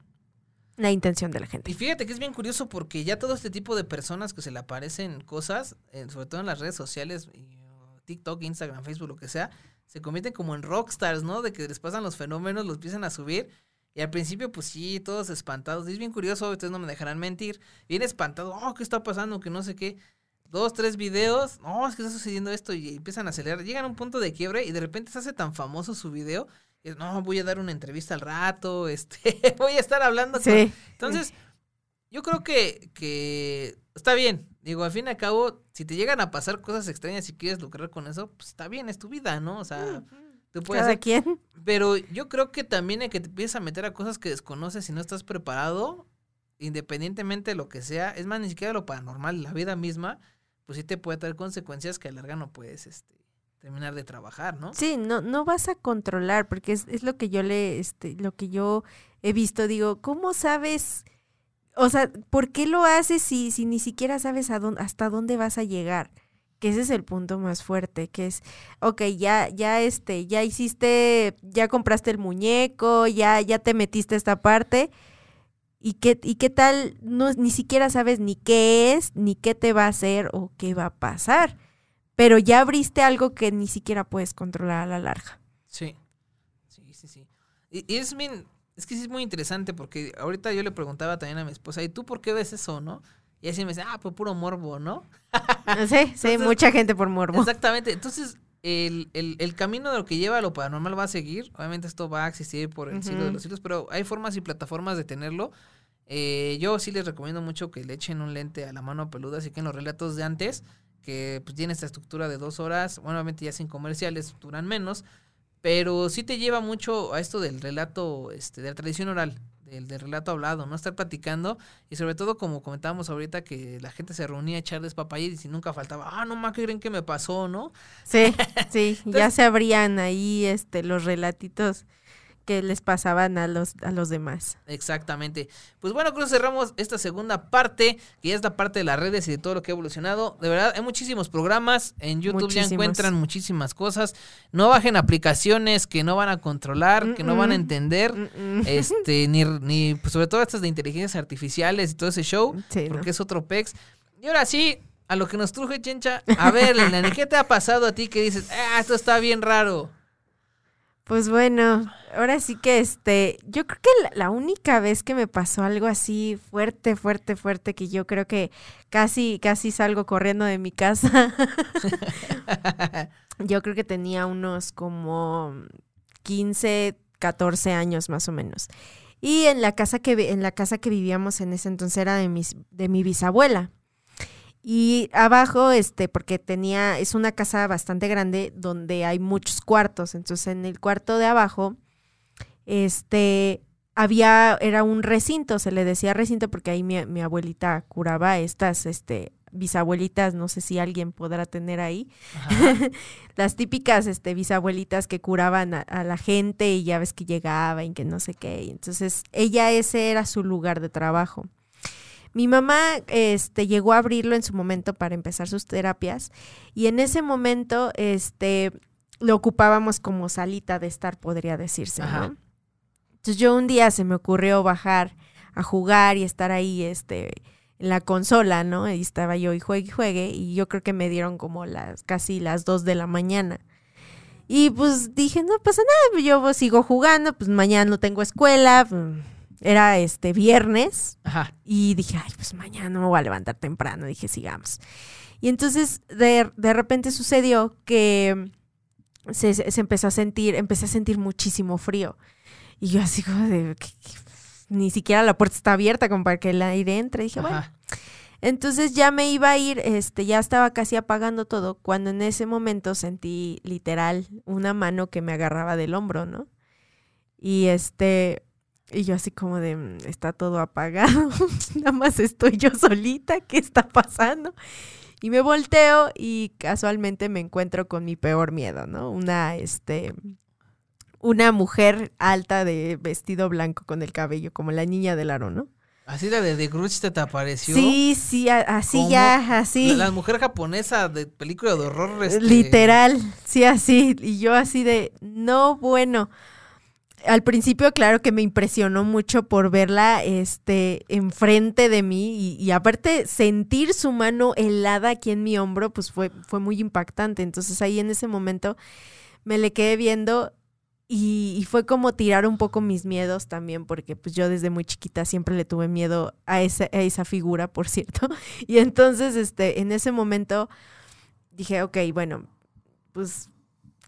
La intención de la gente. Y fíjate que es bien curioso porque ya todo este tipo de personas que se le aparecen cosas, sobre todo en las redes sociales, uh, TikTok, Instagram, Facebook, lo que sea, se convierten como en rockstars, ¿no? De que les pasan los fenómenos, los empiezan a subir. Y al principio, pues sí, todos espantados. Es bien curioso, ustedes no me dejarán mentir. Bien espantado, oh, ¿qué está pasando? Que no sé qué. Dos, tres videos, no, es que está sucediendo esto y empiezan a acelerar. Llegan a un punto de quiebre y de repente se hace tan famoso su video. No, voy a dar una entrevista al rato, este, voy a estar hablando. con-". Sí. Entonces, yo creo que, que está bien. Digo, al fin y al cabo, si te llegan a pasar cosas extrañas y quieres lucrar con eso, pues está bien, es tu vida, ¿no? O sea, tú puedes Cada hacer quien. pero yo creo que también hay que te empiezas a meter a cosas que desconoces y no estás preparado, independientemente de lo que sea, es más, ni siquiera lo paranormal, la vida misma, pues sí te puede traer consecuencias que a larga no puedes este, terminar de trabajar, ¿no? Sí, no, no vas a controlar, porque es, es lo que yo le, este, lo que yo he visto, digo, ¿cómo sabes? O sea, ¿por qué lo haces si, si ni siquiera sabes a dónde, hasta dónde vas a llegar? Que ese es el punto más fuerte, que es, ok, ya, ya este, ya hiciste, ya compraste el muñeco, ya, ya te metiste esta parte, y qué, y qué tal, no, ni siquiera sabes ni qué es, ni qué te va a hacer o qué va a pasar. Pero ya abriste algo que ni siquiera puedes controlar a la larga. Sí, sí, sí, sí. Y, y es bien, es que sí es muy interesante porque ahorita yo le preguntaba también a mi esposa, ¿y tú por qué ves eso, no? Y así me dice, ah, pues puro morbo, ¿no? Sí, sí, Entonces- mucha gente por morbo. Exactamente. Entonces, el, el, el camino de lo que lleva a lo paranormal va a seguir. Obviamente esto va a existir por el siglo de los siglos, pero hay formas y plataformas de tenerlo. Eh, yo sí les recomiendo mucho que le echen un lente a la mano peluda, así que en los relatos de antes, que pues tiene esta estructura de dos horas, bueno, obviamente ya sin comerciales duran menos, pero sí te lleva mucho a esto del relato, este, de la tradición oral, del, del relato hablado, no estar platicando y sobre todo como comentábamos ahorita que la gente se reunía a echar despapayes y nunca faltaba, ah, no más, ¿qué creen que me pasó, no? Sí, sí, ya se abrían ahí este los relatitos que les pasaban a los a los demás. Exactamente. Pues bueno, creo que cerramos esta segunda parte, que ya es la parte de las redes y de todo lo que ha evolucionado. De verdad, hay muchísimos programas. En YouTube ya encuentran muchísimas cosas. No bajen aplicaciones que no van a controlar, que no van a entender. Mm. Este, ni, ni pues, sobre todo estas de inteligencias artificiales y todo ese show, Sí, ¿no? porque es otro pex. Y ahora sí, a lo que nos truje, Chencha. A ver, Liliana, ¿qué te ha pasado a ti que dices, ah, esto está bien raro? Pues bueno, ahora sí que este, yo creo que la, la única vez que me pasó algo así fuerte, fuerte, fuerte, que yo creo que casi, casi salgo corriendo de mi casa. yo creo que tenía unos como 15, 14 años más o menos. Y en la casa que en la casa que vivíamos en ese entonces era de mis de mi bisabuela. Y abajo, este, porque tenía, es una casa bastante grande donde hay muchos cuartos. Entonces, en el cuarto de abajo, este, había, era un recinto, se le decía recinto porque ahí mi, mi abuelita curaba estas, este, bisabuelitas, no sé si alguien podrá tener ahí, las típicas, este, bisabuelitas que curaban a, a la gente y ya ves que llegaba y que no sé qué. Y entonces, ella ese era su lugar de trabajo. Mi mamá este, llegó a abrirlo en su momento para empezar sus terapias y en ese momento este, lo ocupábamos como salita de estar, podría decirse. ¿no? Entonces yo un día se me ocurrió bajar a jugar y estar ahí este, en la consola, ¿no? Y estaba yo y juegue y juegue y yo creo que me dieron como las casi las dos de la mañana. Y pues dije, no pasa nada, pues yo sigo jugando, pues mañana no tengo escuela, pues, era este viernes, Ajá. y dije, ay, pues mañana me voy a levantar temprano. Dije, sigamos. Y entonces de, de repente sucedió que se, se- empezó a sentir, empecé a sentir muchísimo frío. Y yo así como de, "¿Qué- qué? ni siquiera la puerta está abierta como para que el aire entre. Dije, bueno, entonces ya me iba a ir, este, ya estaba casi apagando todo, cuando en ese momento sentí literal una mano que me agarraba del hombro, ¿no? Y este, y yo así como de, "Mm, está todo apagado, nada más estoy yo solita, ¿qué está pasando? Y me volteo y casualmente me encuentro con mi peor miedo, ¿no? Una, este, una mujer alta de vestido blanco con el cabello, como la niña del aro, ¿no? Así la de The Grudge te, te apareció. Sí, sí, a- así ya, así. La, la mujer japonesa de película de horror. este, Literal, sí, así. Y yo así de, no, bueno. Al principio, claro que me impresionó mucho por verla este, enfrente de mí y, aparte sentir su mano helada aquí en mi hombro, pues fue, fue muy impactante. Entonces ahí en ese momento me le quedé viendo y, y, fue como tirar un poco mis miedos también, porque pues yo desde muy chiquita siempre le tuve miedo a esa, a esa figura, por cierto. Y entonces este, en ese momento dije, ok, bueno, pues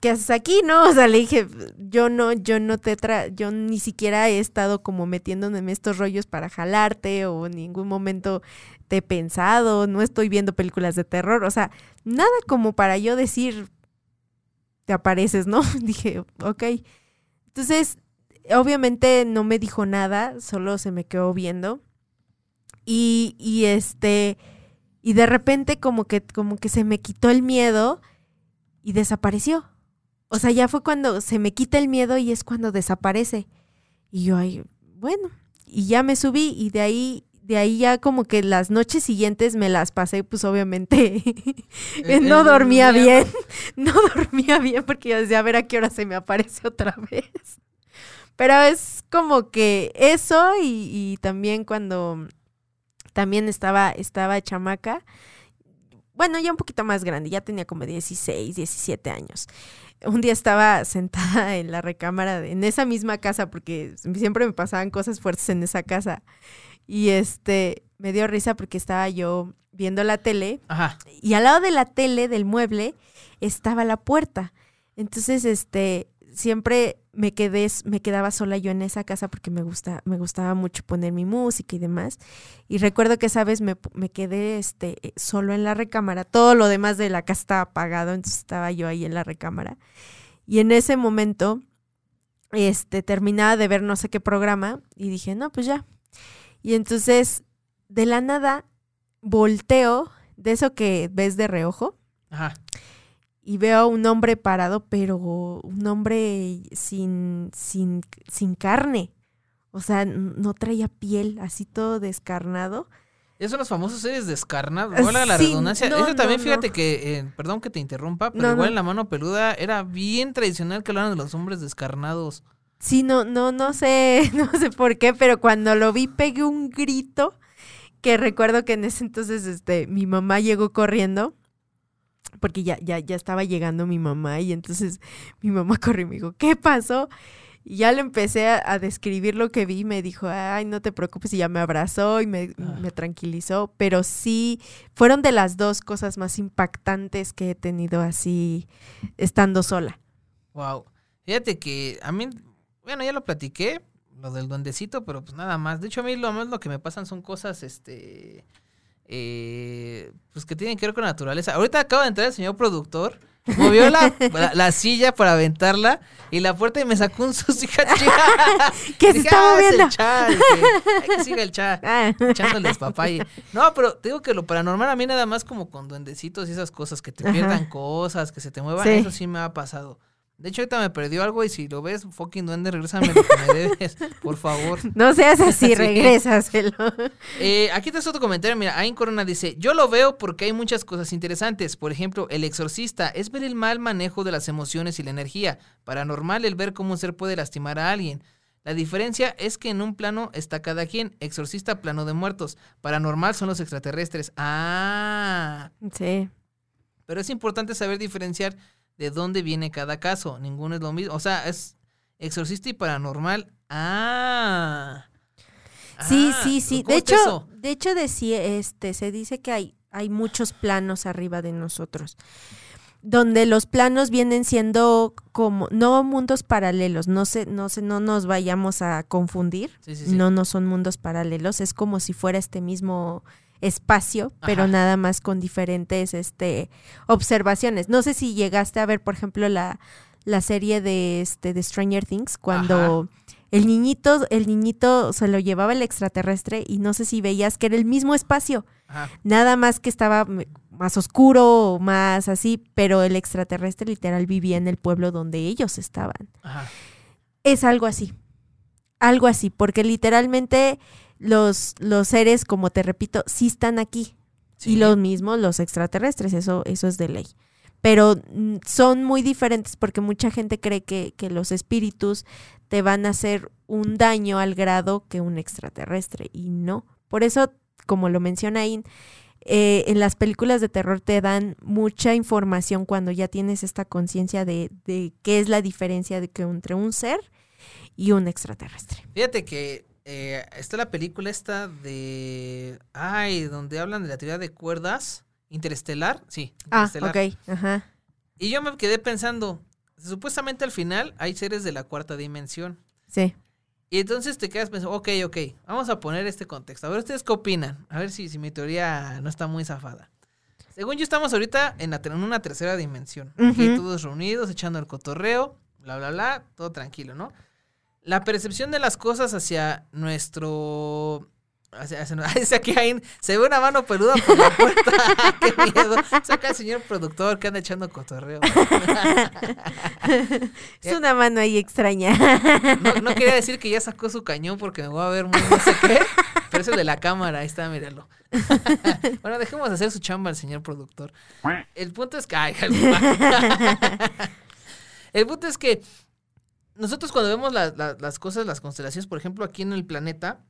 ¿qué haces aquí? No, o sea, le dije, yo no, yo no te tra yo ni siquiera he estado como metiéndome en estos rollos para jalarte o en ningún momento te he pensado, no estoy viendo películas de terror, o sea, nada como para yo decir, te apareces, ¿no? Dije, ok. Entonces, obviamente no me dijo nada, solo se me quedó viendo. Y, y este, y de repente como que, como que se me quitó el miedo y desapareció. O sea, ya fue cuando se me quita el miedo y es cuando desaparece. Y yo, ay, bueno, y ya me subí y de ahí, de ahí ya como que las noches siguientes me las pasé, pues obviamente no dormía bien, no dormía bien porque yo decía, a ver a qué hora se me aparece otra vez. Pero es como que eso y, y también cuando también estaba, estaba chamaca, bueno, ya un poquito más grande, ya tenía como 16, 17 años. Un día estaba sentada en la recámara, en esa misma casa, porque siempre me pasaban cosas fuertes en esa casa. Y este, me dio risa porque estaba yo viendo la tele. Ajá. Y al lado de la tele, del mueble, estaba la puerta. Entonces, este, siempre me quedé, me quedaba sola yo en esa casa porque me gusta, me gustaba mucho poner mi música y demás. Y recuerdo que esa vez me, me, quedé este, solo en la recámara. Todo lo demás de la casa estaba apagado, entonces estaba yo ahí en la recámara. Y en ese momento, este, terminaba de ver no sé qué programa y dije, no, pues ya. Y entonces, de la nada, volteo, de eso que ves de reojo. Ajá y veo a un hombre parado, pero un hombre sin, sin, sin carne. O sea, no traía piel, así todo descarnado. Esos son los famosos seres descarnados. Igual a la redundancia. No, Eso también, no, fíjate no. que, eh, perdón que te interrumpa, pero igual en la mano peluda era bien tradicional que hablaran de los hombres descarnados. Sí, no, no, no sé, no sé por qué, pero cuando lo vi pegué un grito que recuerdo que en ese entonces, este, mi mamá llegó corriendo porque ya, ya, ya estaba llegando mi mamá y entonces mi mamá corrió y me dijo, ¿qué pasó? Y ya le empecé a, a, describir lo que vi, me dijo, ay, no te preocupes, y ya me abrazó y me, ah. me, tranquilizó, pero sí, fueron de las dos cosas más impactantes que he tenido así estando sola. Wow. Fíjate que a mí, bueno, ya lo platiqué, lo del duendecito, pero pues nada más. De hecho, a mí lo más lo que me pasan son cosas, este, eh, pues que tienen que ver con la naturaleza. Ahorita acaba de entrar el señor productor, movió la, la, la silla para aventarla y la puerta y me sacó un sushi que se está ah, moviendo. el cha, hay que siga el cha, echándoles papaya. No, pero te digo que lo paranormal a mí nada más como con duendecitos y esas cosas, que te Ajá. pierdan cosas, que se te muevan, sí. eso sí me ha pasado. De hecho, ahorita me perdió algo y si lo ves, fucking duende, regrésame lo que me debes, por favor. No seas así, sí. regrésaselo. Eh, aquí te otro comentario, mira, Ain Corona dice, yo lo veo porque hay muchas cosas interesantes. Por ejemplo, el exorcista es ver el mal manejo de las emociones y la energía. Paranormal el ver cómo un ser puede lastimar a alguien. La diferencia es que en un plano está cada quien. Exorcista, plano de muertos. Paranormal son los extraterrestres. Ah. Sí. Pero es importante saber diferenciar de dónde viene cada caso. Ninguno es lo mismo. O sea, es exorcista y paranormal. Ah. Sí, ah, sí, sí. De hecho, eso? de hecho decía, este, se dice que hay, hay muchos planos arriba de nosotros. Donde los planos vienen siendo como, no mundos paralelos, no se, no se, no nos vayamos a confundir. Sí, sí, sí. No, no son mundos paralelos, es como si fuera este mismo espacio, pero Ajá. nada más con diferentes este, observaciones. No sé si llegaste a ver, por ejemplo, la, la serie de, este, de Stranger Things, cuando Ajá. el niñito, el niñito se lo llevaba el extraterrestre y no sé si veías que era el mismo espacio. Ajá. Nada más que estaba más oscuro o más así, pero el extraterrestre literal vivía en el pueblo donde ellos estaban. Es algo así. Algo así, porque literalmente los, los seres, como te repito, sí están aquí. Sí. Y lo mismo los extraterrestres, eso, eso es de ley. pero mm, son muy diferentes porque mucha gente cree que, que los espíritus te van a hacer un daño al grado que un extraterrestre y no. Por eso, como lo menciona ahí, eh, en las películas de terror te dan mucha información cuando ya tienes esta conciencia de, de qué es la diferencia de que entre un ser y un extraterrestre. Fíjate que eh, está la película esta de... Ay, donde hablan de la teoría de cuerdas. Interestelar, sí. Ah, Interestelar. ok, ajá. Y yo me quedé pensando, supuestamente al final hay seres de la cuarta dimensión. Sí. Y entonces te quedas pensando, ok, ok, vamos a poner este contexto. A ver, ¿ustedes qué opinan? A ver si, si mi teoría no está muy zafada. Según yo, estamos ahorita en, la en una tercera dimensión. Aquí Ujú. todos reunidos, echando el cotorreo, bla, bla, bla, todo tranquilo, ¿no? La percepción de las cosas hacia nuestro... Hacia aquí hay- se ve una mano peluda por la puerta. ¡Qué miedo! Saca el señor productor que anda echando cotorreo. Es una mano ahí extraña. No, no quería decir que ya sacó su cañón porque me voy a ver muy no sé qué, pero es el de la cámara, ahí está, míralo. bueno, dejemos de hacer su chamba al señor productor. El punto es que... ay, el punto es que nosotros cuando vemos la- la- las cosas, las constelaciones, por ejemplo, aquí en el planeta,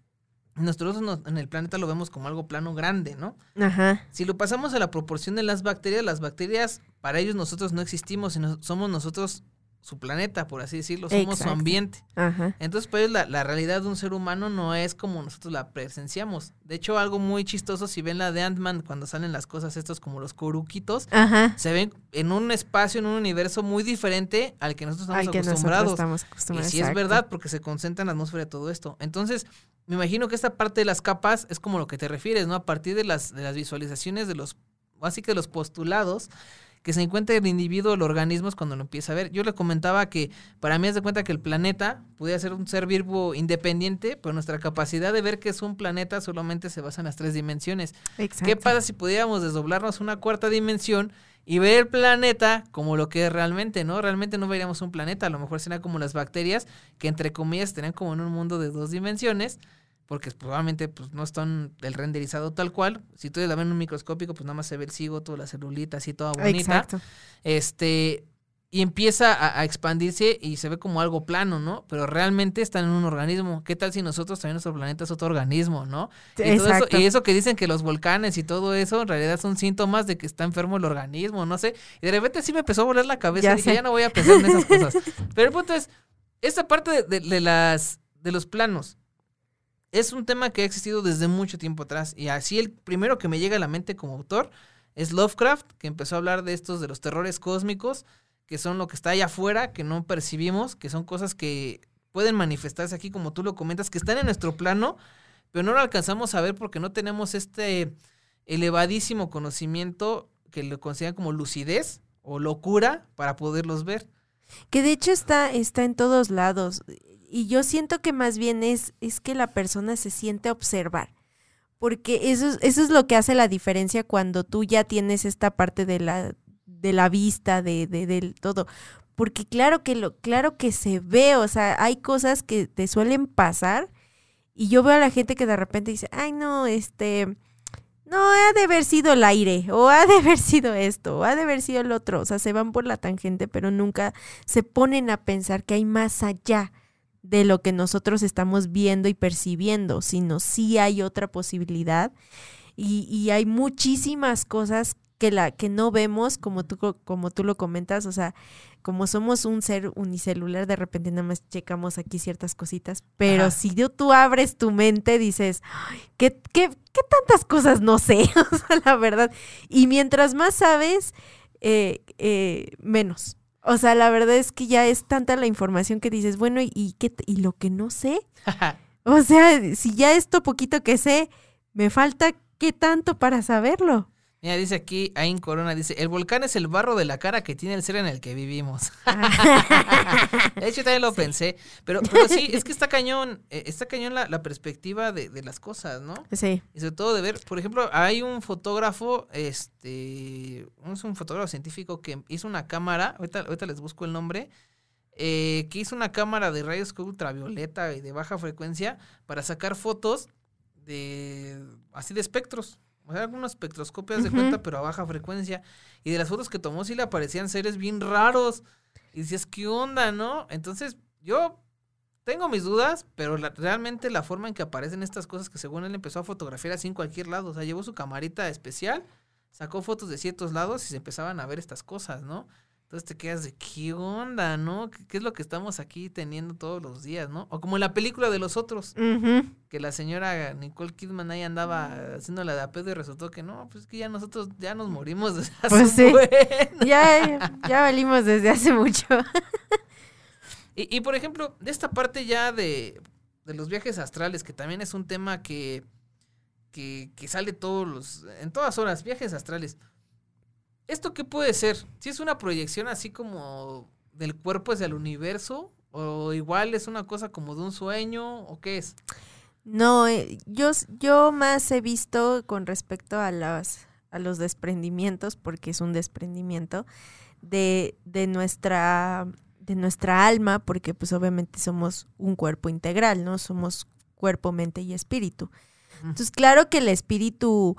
nosotros nos- en el planeta lo vemos como algo plano grande, ¿no? Ajá. Si lo pasamos a la proporción de las bacterias, las bacterias, para ellos nosotros no existimos, sino somos nosotros su planeta, por así decirlo, somos su ambiente. Ajá. Entonces, pues la, la realidad de un ser humano no es como nosotros la presenciamos. De hecho, algo muy chistoso, si ven la de Ant-Man, cuando salen las cosas estos como los coruquitos, Ajá. se ven en un espacio, en un universo muy diferente al que nosotros estamos Al que nosotros acostumbrados. Y sí es verdad, porque se concentra en la atmósfera de todo esto. Entonces, me imagino que esta parte de las capas es como lo que te refieres, ¿no? A partir de las, de las visualizaciones de los, así que de los postulados que se encuentra el individuo, el organismo es cuando lo empieza a ver. Yo le comentaba que para mí es de cuenta que el planeta pudiera ser un ser vivo independiente, pero nuestra capacidad de ver que es un planeta solamente se basa en las tres dimensiones. Exacto. ¿Qué pasa si pudiéramos desdoblarnos una cuarta dimensión y ver el planeta como lo que es realmente, ¿no? Realmente no veríamos un planeta, a lo mejor sería como las bacterias, que entre comillas estarían como en un mundo de dos dimensiones, porque probablemente pues, no están el renderizado tal cual. Si ustedes la ven en un microscópico, pues nada más se ve el cigoto, la celulita, así toda bonita. Exacto. Este, y empieza a, a expandirse y se ve como algo plano, ¿no? Pero realmente están en un organismo. ¿Qué tal si nosotros también nuestro planeta es otro organismo, ¿no? Y, todo eso, y eso que dicen que los volcanes y todo eso en realidad son síntomas de que está enfermo el organismo, no sé. Y de repente sí me empezó a volar la cabeza Ya y dije, sé. ya no voy a pensar en esas cosas. Pero el punto es, esta parte de, de- de las, de los planos es un tema que ha existido desde mucho tiempo atrás. Y así el primero que me llega a la mente como autor es Lovecraft, que empezó a hablar de estos, de los terrores cósmicos, que son lo que está allá afuera, que no percibimos, que son cosas que pueden manifestarse aquí, como tú lo comentas, que están en nuestro plano, pero no lo alcanzamos a ver porque no tenemos este elevadísimo conocimiento que lo consideran como lucidez o locura para poderlos ver. Que de hecho está, está en todos lados. Y yo siento que más bien es, es que la persona se siente observar. Porque eso, es- eso es lo que hace la diferencia cuando tú ya tienes esta parte de la, de la vista, de, de, del todo. Porque claro que lo, claro que se ve, o sea, hay cosas que te suelen pasar. Y yo veo a la gente que de repente dice, ay no, este, no, ha de haber sido el aire, o ha de haber sido esto, o ha de haber sido el otro. O sea, se van por la tangente, pero nunca se ponen a pensar que hay más allá de lo que nosotros estamos viendo y percibiendo, sino sí hay otra posibilidad. Y, y hay muchísimas cosas que, la, que no vemos, como tú, co- como tú lo comentas, o sea, como somos un ser unicelular, de repente nada más checamos aquí ciertas cositas, pero Ajá. si yo- tú abres tu mente, dices, "Ay, ¿qué, qué, qué tantas cosas no sé? o sea, la verdad. Y mientras más sabes, eh, eh, menos. O sea, la verdad es que ya es tanta la información que dices, bueno, ¿y, y qué, y lo que no sé? O sea, si ya esto poquito que sé, me falta qué tanto para saberlo. Mira, dice aquí, Ain Corona, dice, el volcán es el barro de la cara que tiene el ser en el que vivimos. de hecho, también lo pensé. Pero, pero sí, es que está cañón, eh, está cañón la, la perspectiva de, de las cosas, ¿no? Sí. Y sobre todo de ver, por ejemplo, hay un fotógrafo, este, es un fotógrafo científico que hizo una cámara, ahorita, ahorita les busco el nombre, eh, que hizo una cámara de rayos ultravioleta y de baja frecuencia para sacar fotos de, así de espectros. O sea, algunos espectroscopios de cuenta, pero a baja frecuencia. Y de las fotos que tomó sí le aparecían seres bien raros. Y decías, ¿qué onda, no? Entonces, yo tengo mis dudas, pero realmente la forma en que aparecen estas cosas que según él empezó a fotografiar así en cualquier lado, o sea, llevó su camarita especial, sacó fotos de ciertos lados y se empezaban a ver estas cosas, ¿no? Entonces te quedas de qué onda, ¿no? ¿Qué, es lo que estamos aquí teniendo todos los días, ¿no? O como en la película de los otros, que la señora Nicole Kidman ahí andaba haciendo la de a pedo y resultó que no, pues que ya nosotros ya nos morimos desde hace pues sí. ya, ya valimos desde hace mucho. y, y, por ejemplo, de esta parte ya de, de los viajes astrales, que también es un tema que, que, que sale todos los, en todas horas, viajes astrales. ¿Esto qué puede ser? Si es una proyección así como del cuerpo hacia el universo, o igual es una cosa como de un sueño, o qué es? No, eh, yo, yo más he visto con respecto a las a los desprendimientos, porque es un desprendimiento, de, de nuestra de nuestra alma, porque pues obviamente somos un cuerpo integral, ¿no? Somos cuerpo, mente y espíritu. Entonces, claro que el espíritu,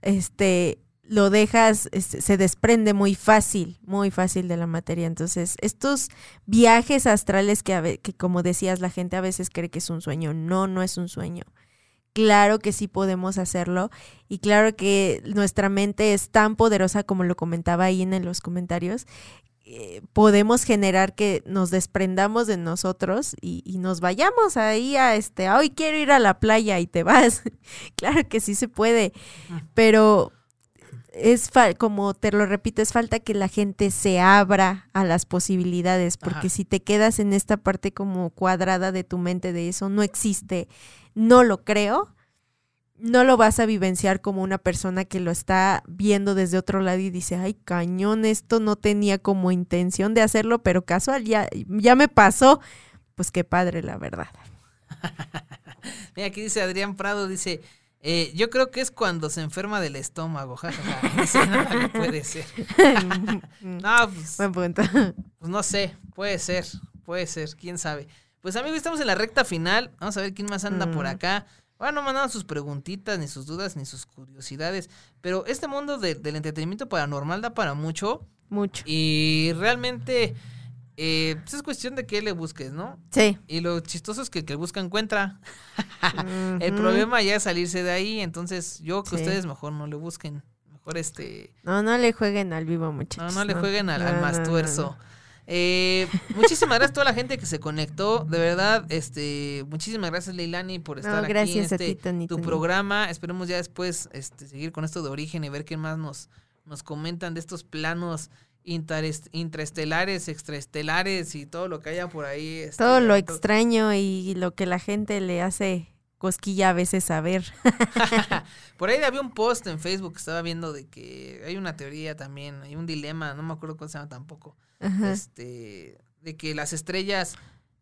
este, lo dejas, se desprende muy fácil, muy fácil de la materia. Entonces, estos viajes astrales que, que, como decías, la gente a veces cree que es un sueño. No, no es un sueño. Claro que sí podemos hacerlo y claro que nuestra mente es tan poderosa como lo comentaba ahí en los comentarios. Eh, podemos generar que nos desprendamos de nosotros y, y, nos vayamos ahí a este, hoy quiero ir a la playa y te vas. claro que sí se puede, pero es como te lo repito, es falta que la gente se abra a las posibilidades, porque si te quedas en esta parte como cuadrada de tu mente de eso no existe, no lo creo, no lo vas a vivenciar como una persona que lo está viendo desde otro lado y dice, ay, cañón, esto no tenía como intención de hacerlo, pero casual, ya, ya me pasó. Pues qué padre, la verdad. Mira, aquí dice Adrián Prado, dice, eh, yo creo que es cuando se enferma del estómago, jajaja. no, puede ser. no, pues, Buen punto. Pues no sé, puede ser, puede ser, quién sabe. Pues amigos, estamos en la recta final. Vamos a ver quién más anda por mm. acá. Bueno, no mandaron sus preguntitas, ni sus dudas, ni sus curiosidades. Pero este mundo del entretenimiento paranormal da para mucho. Mucho. Y realmente eh, pues es cuestión de que le busques, ¿no? Sí. Y lo chistoso es que el que busca encuentra. el problema ya es salirse de ahí, entonces yo que ustedes mejor no le busquen. Mejor este... No, no le jueguen al vivo, muchachos. No, no le jueguen al, al más tuerzo. Eh, muchísimas gracias a toda la gente que se conectó. De verdad, este, muchísimas gracias Leilani por estar aquí en este, tu programa. Esperemos ya después este, seguir con esto de origen y ver qué más nos, nos comentan de estos planos intraestelares, extraestelares y todo lo que haya por ahí. Este, todo lo extraño y lo que la gente le hace cosquilla a veces saber. por ahí había un post en Facebook que estaba viendo de que hay una teoría también, hay un dilema, no me acuerdo cómo se llama tampoco, este, de que las estrellas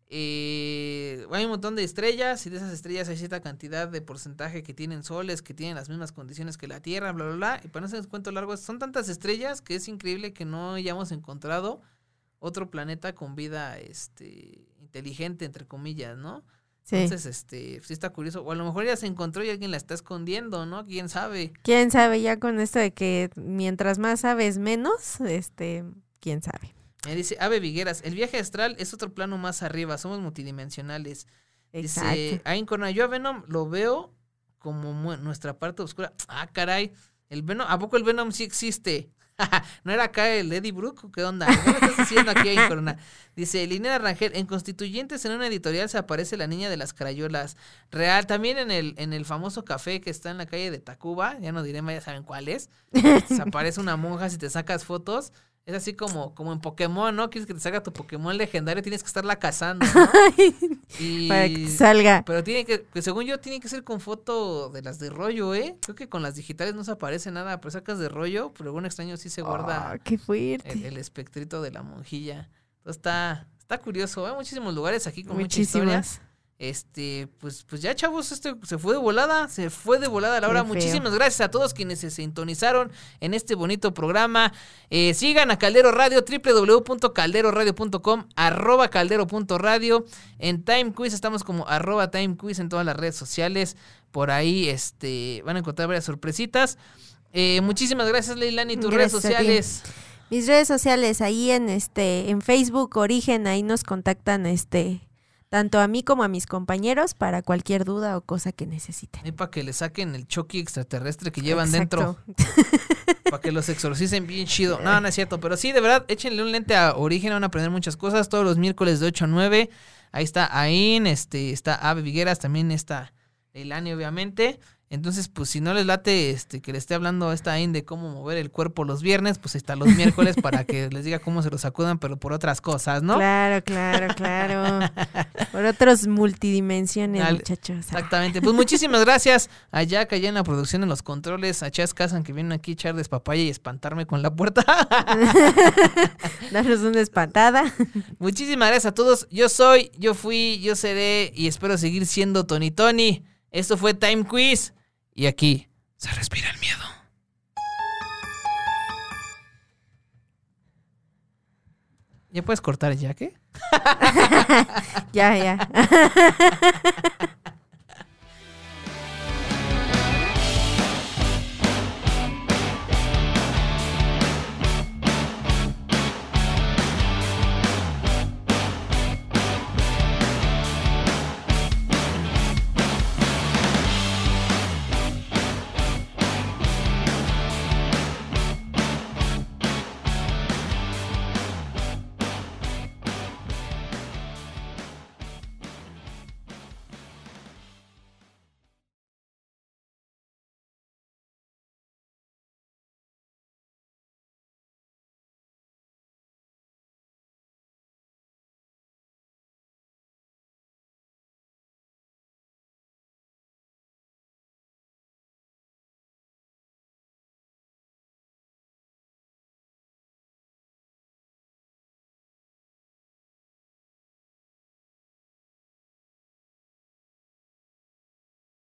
eh, hay un montón de estrellas y de esas estrellas hay cierta cantidad de porcentaje que tienen soles, que tienen las mismas condiciones que la Tierra, bla, bla, bla. Y para no hacer cuento largo, son tantas estrellas que es increíble que no hayamos encontrado otro planeta con vida este, inteligente, entre comillas, ¿no? Entonces, este, sí está curioso. O a lo mejor ya se encontró y alguien la está escondiendo, ¿no? ¿Quién sabe? ¿Quién sabe? Ya con esto de que mientras más sabes menos, este, ¿quién sabe? Me dice Ave Vigueras, el viaje astral es otro plano más arriba, somos multidimensionales. Exacto. Dice, ahí yo a Venom lo veo como nuestra parte oscura. Ah, caray, el Venom, ¿a poco el Venom sí existe? ¿No era acá el Eddie Brook? ¿Qué onda? ¿Qué estás diciendo aquí en Corona? Dice, Linera Rangel, en Constituyentes en una editorial se aparece la niña de las crayolas. Real, también en el, en el famoso café que está en la calle de Tacuba, ya no diré, ya saben cuál es. Se aparece una monja si te sacas fotos. Es así como, como en Pokémon, ¿no? Quieres que te salga tu Pokémon legendario, tienes que estarla cazando, ¿no? Para que salga. Pero tiene que, que, según yo, tiene que ser con foto de las de rollo, ¿eh? Creo que con las digitales no se aparece nada, pero sacas de rollo, pero algún extraño sí se guarda. Ah, qué fuerte. El, espectrito de la monjilla. Entonces está, está curioso, ¿eh? Muchísimos lugares aquí con muchas historias. Este, pues, pues ya, chavos, este se fue de volada, se fue de volada la hora. Muchísimas gracias a todos quienes se sintonizaron en este bonito programa. Eh, sigan a Caldero Radio, www.calderoradio.com, arroba caldero.radio. En Time Quiz estamos como arroba Time Quiz en todas las redes sociales. Por ahí este, van a encontrar varias sorpresitas. Eh, muchísimas gracias, Leilani, tus redes Gracias sociales. Mis redes sociales, ahí en este, en Facebook, Origen, ahí nos contactan este, tanto a mí como a mis compañeros para cualquier duda o cosa que necesiten. Ahí para que le saquen el Chucky extraterrestre que llevan dentro. Para que los exorcicen bien chido. No, no es cierto. Pero sí, de verdad, échenle un lente a Origen. Van a aprender muchas cosas. Todos los miércoles de 8 a 9. Ahí está Ain, este, está Ave Vigueras, también está Elani, obviamente. Entonces, pues si no les late este, que le esté hablando a esta Ain de cómo mover el cuerpo los viernes, pues está los miércoles para que les diga cómo se los sacudan, pero por otras cosas, ¿no? Claro, claro, claro. Por otros multidimensiones, Al- muchachos. Exactamente. Pues muchísimas gracias a Jack allá en la producción de los controles, a Chas Casan que vienen aquí a echar despapaya y espantarme con la puerta. Darnos una espantada. Muchísimas gracias a todos. Yo soy, yo fui, yo seré y espero seguir siendo Tony Tony. Esto fue Time Quiz y aquí se respira el miedo. ¿Ya puedes cortar ya qué? ya, ya.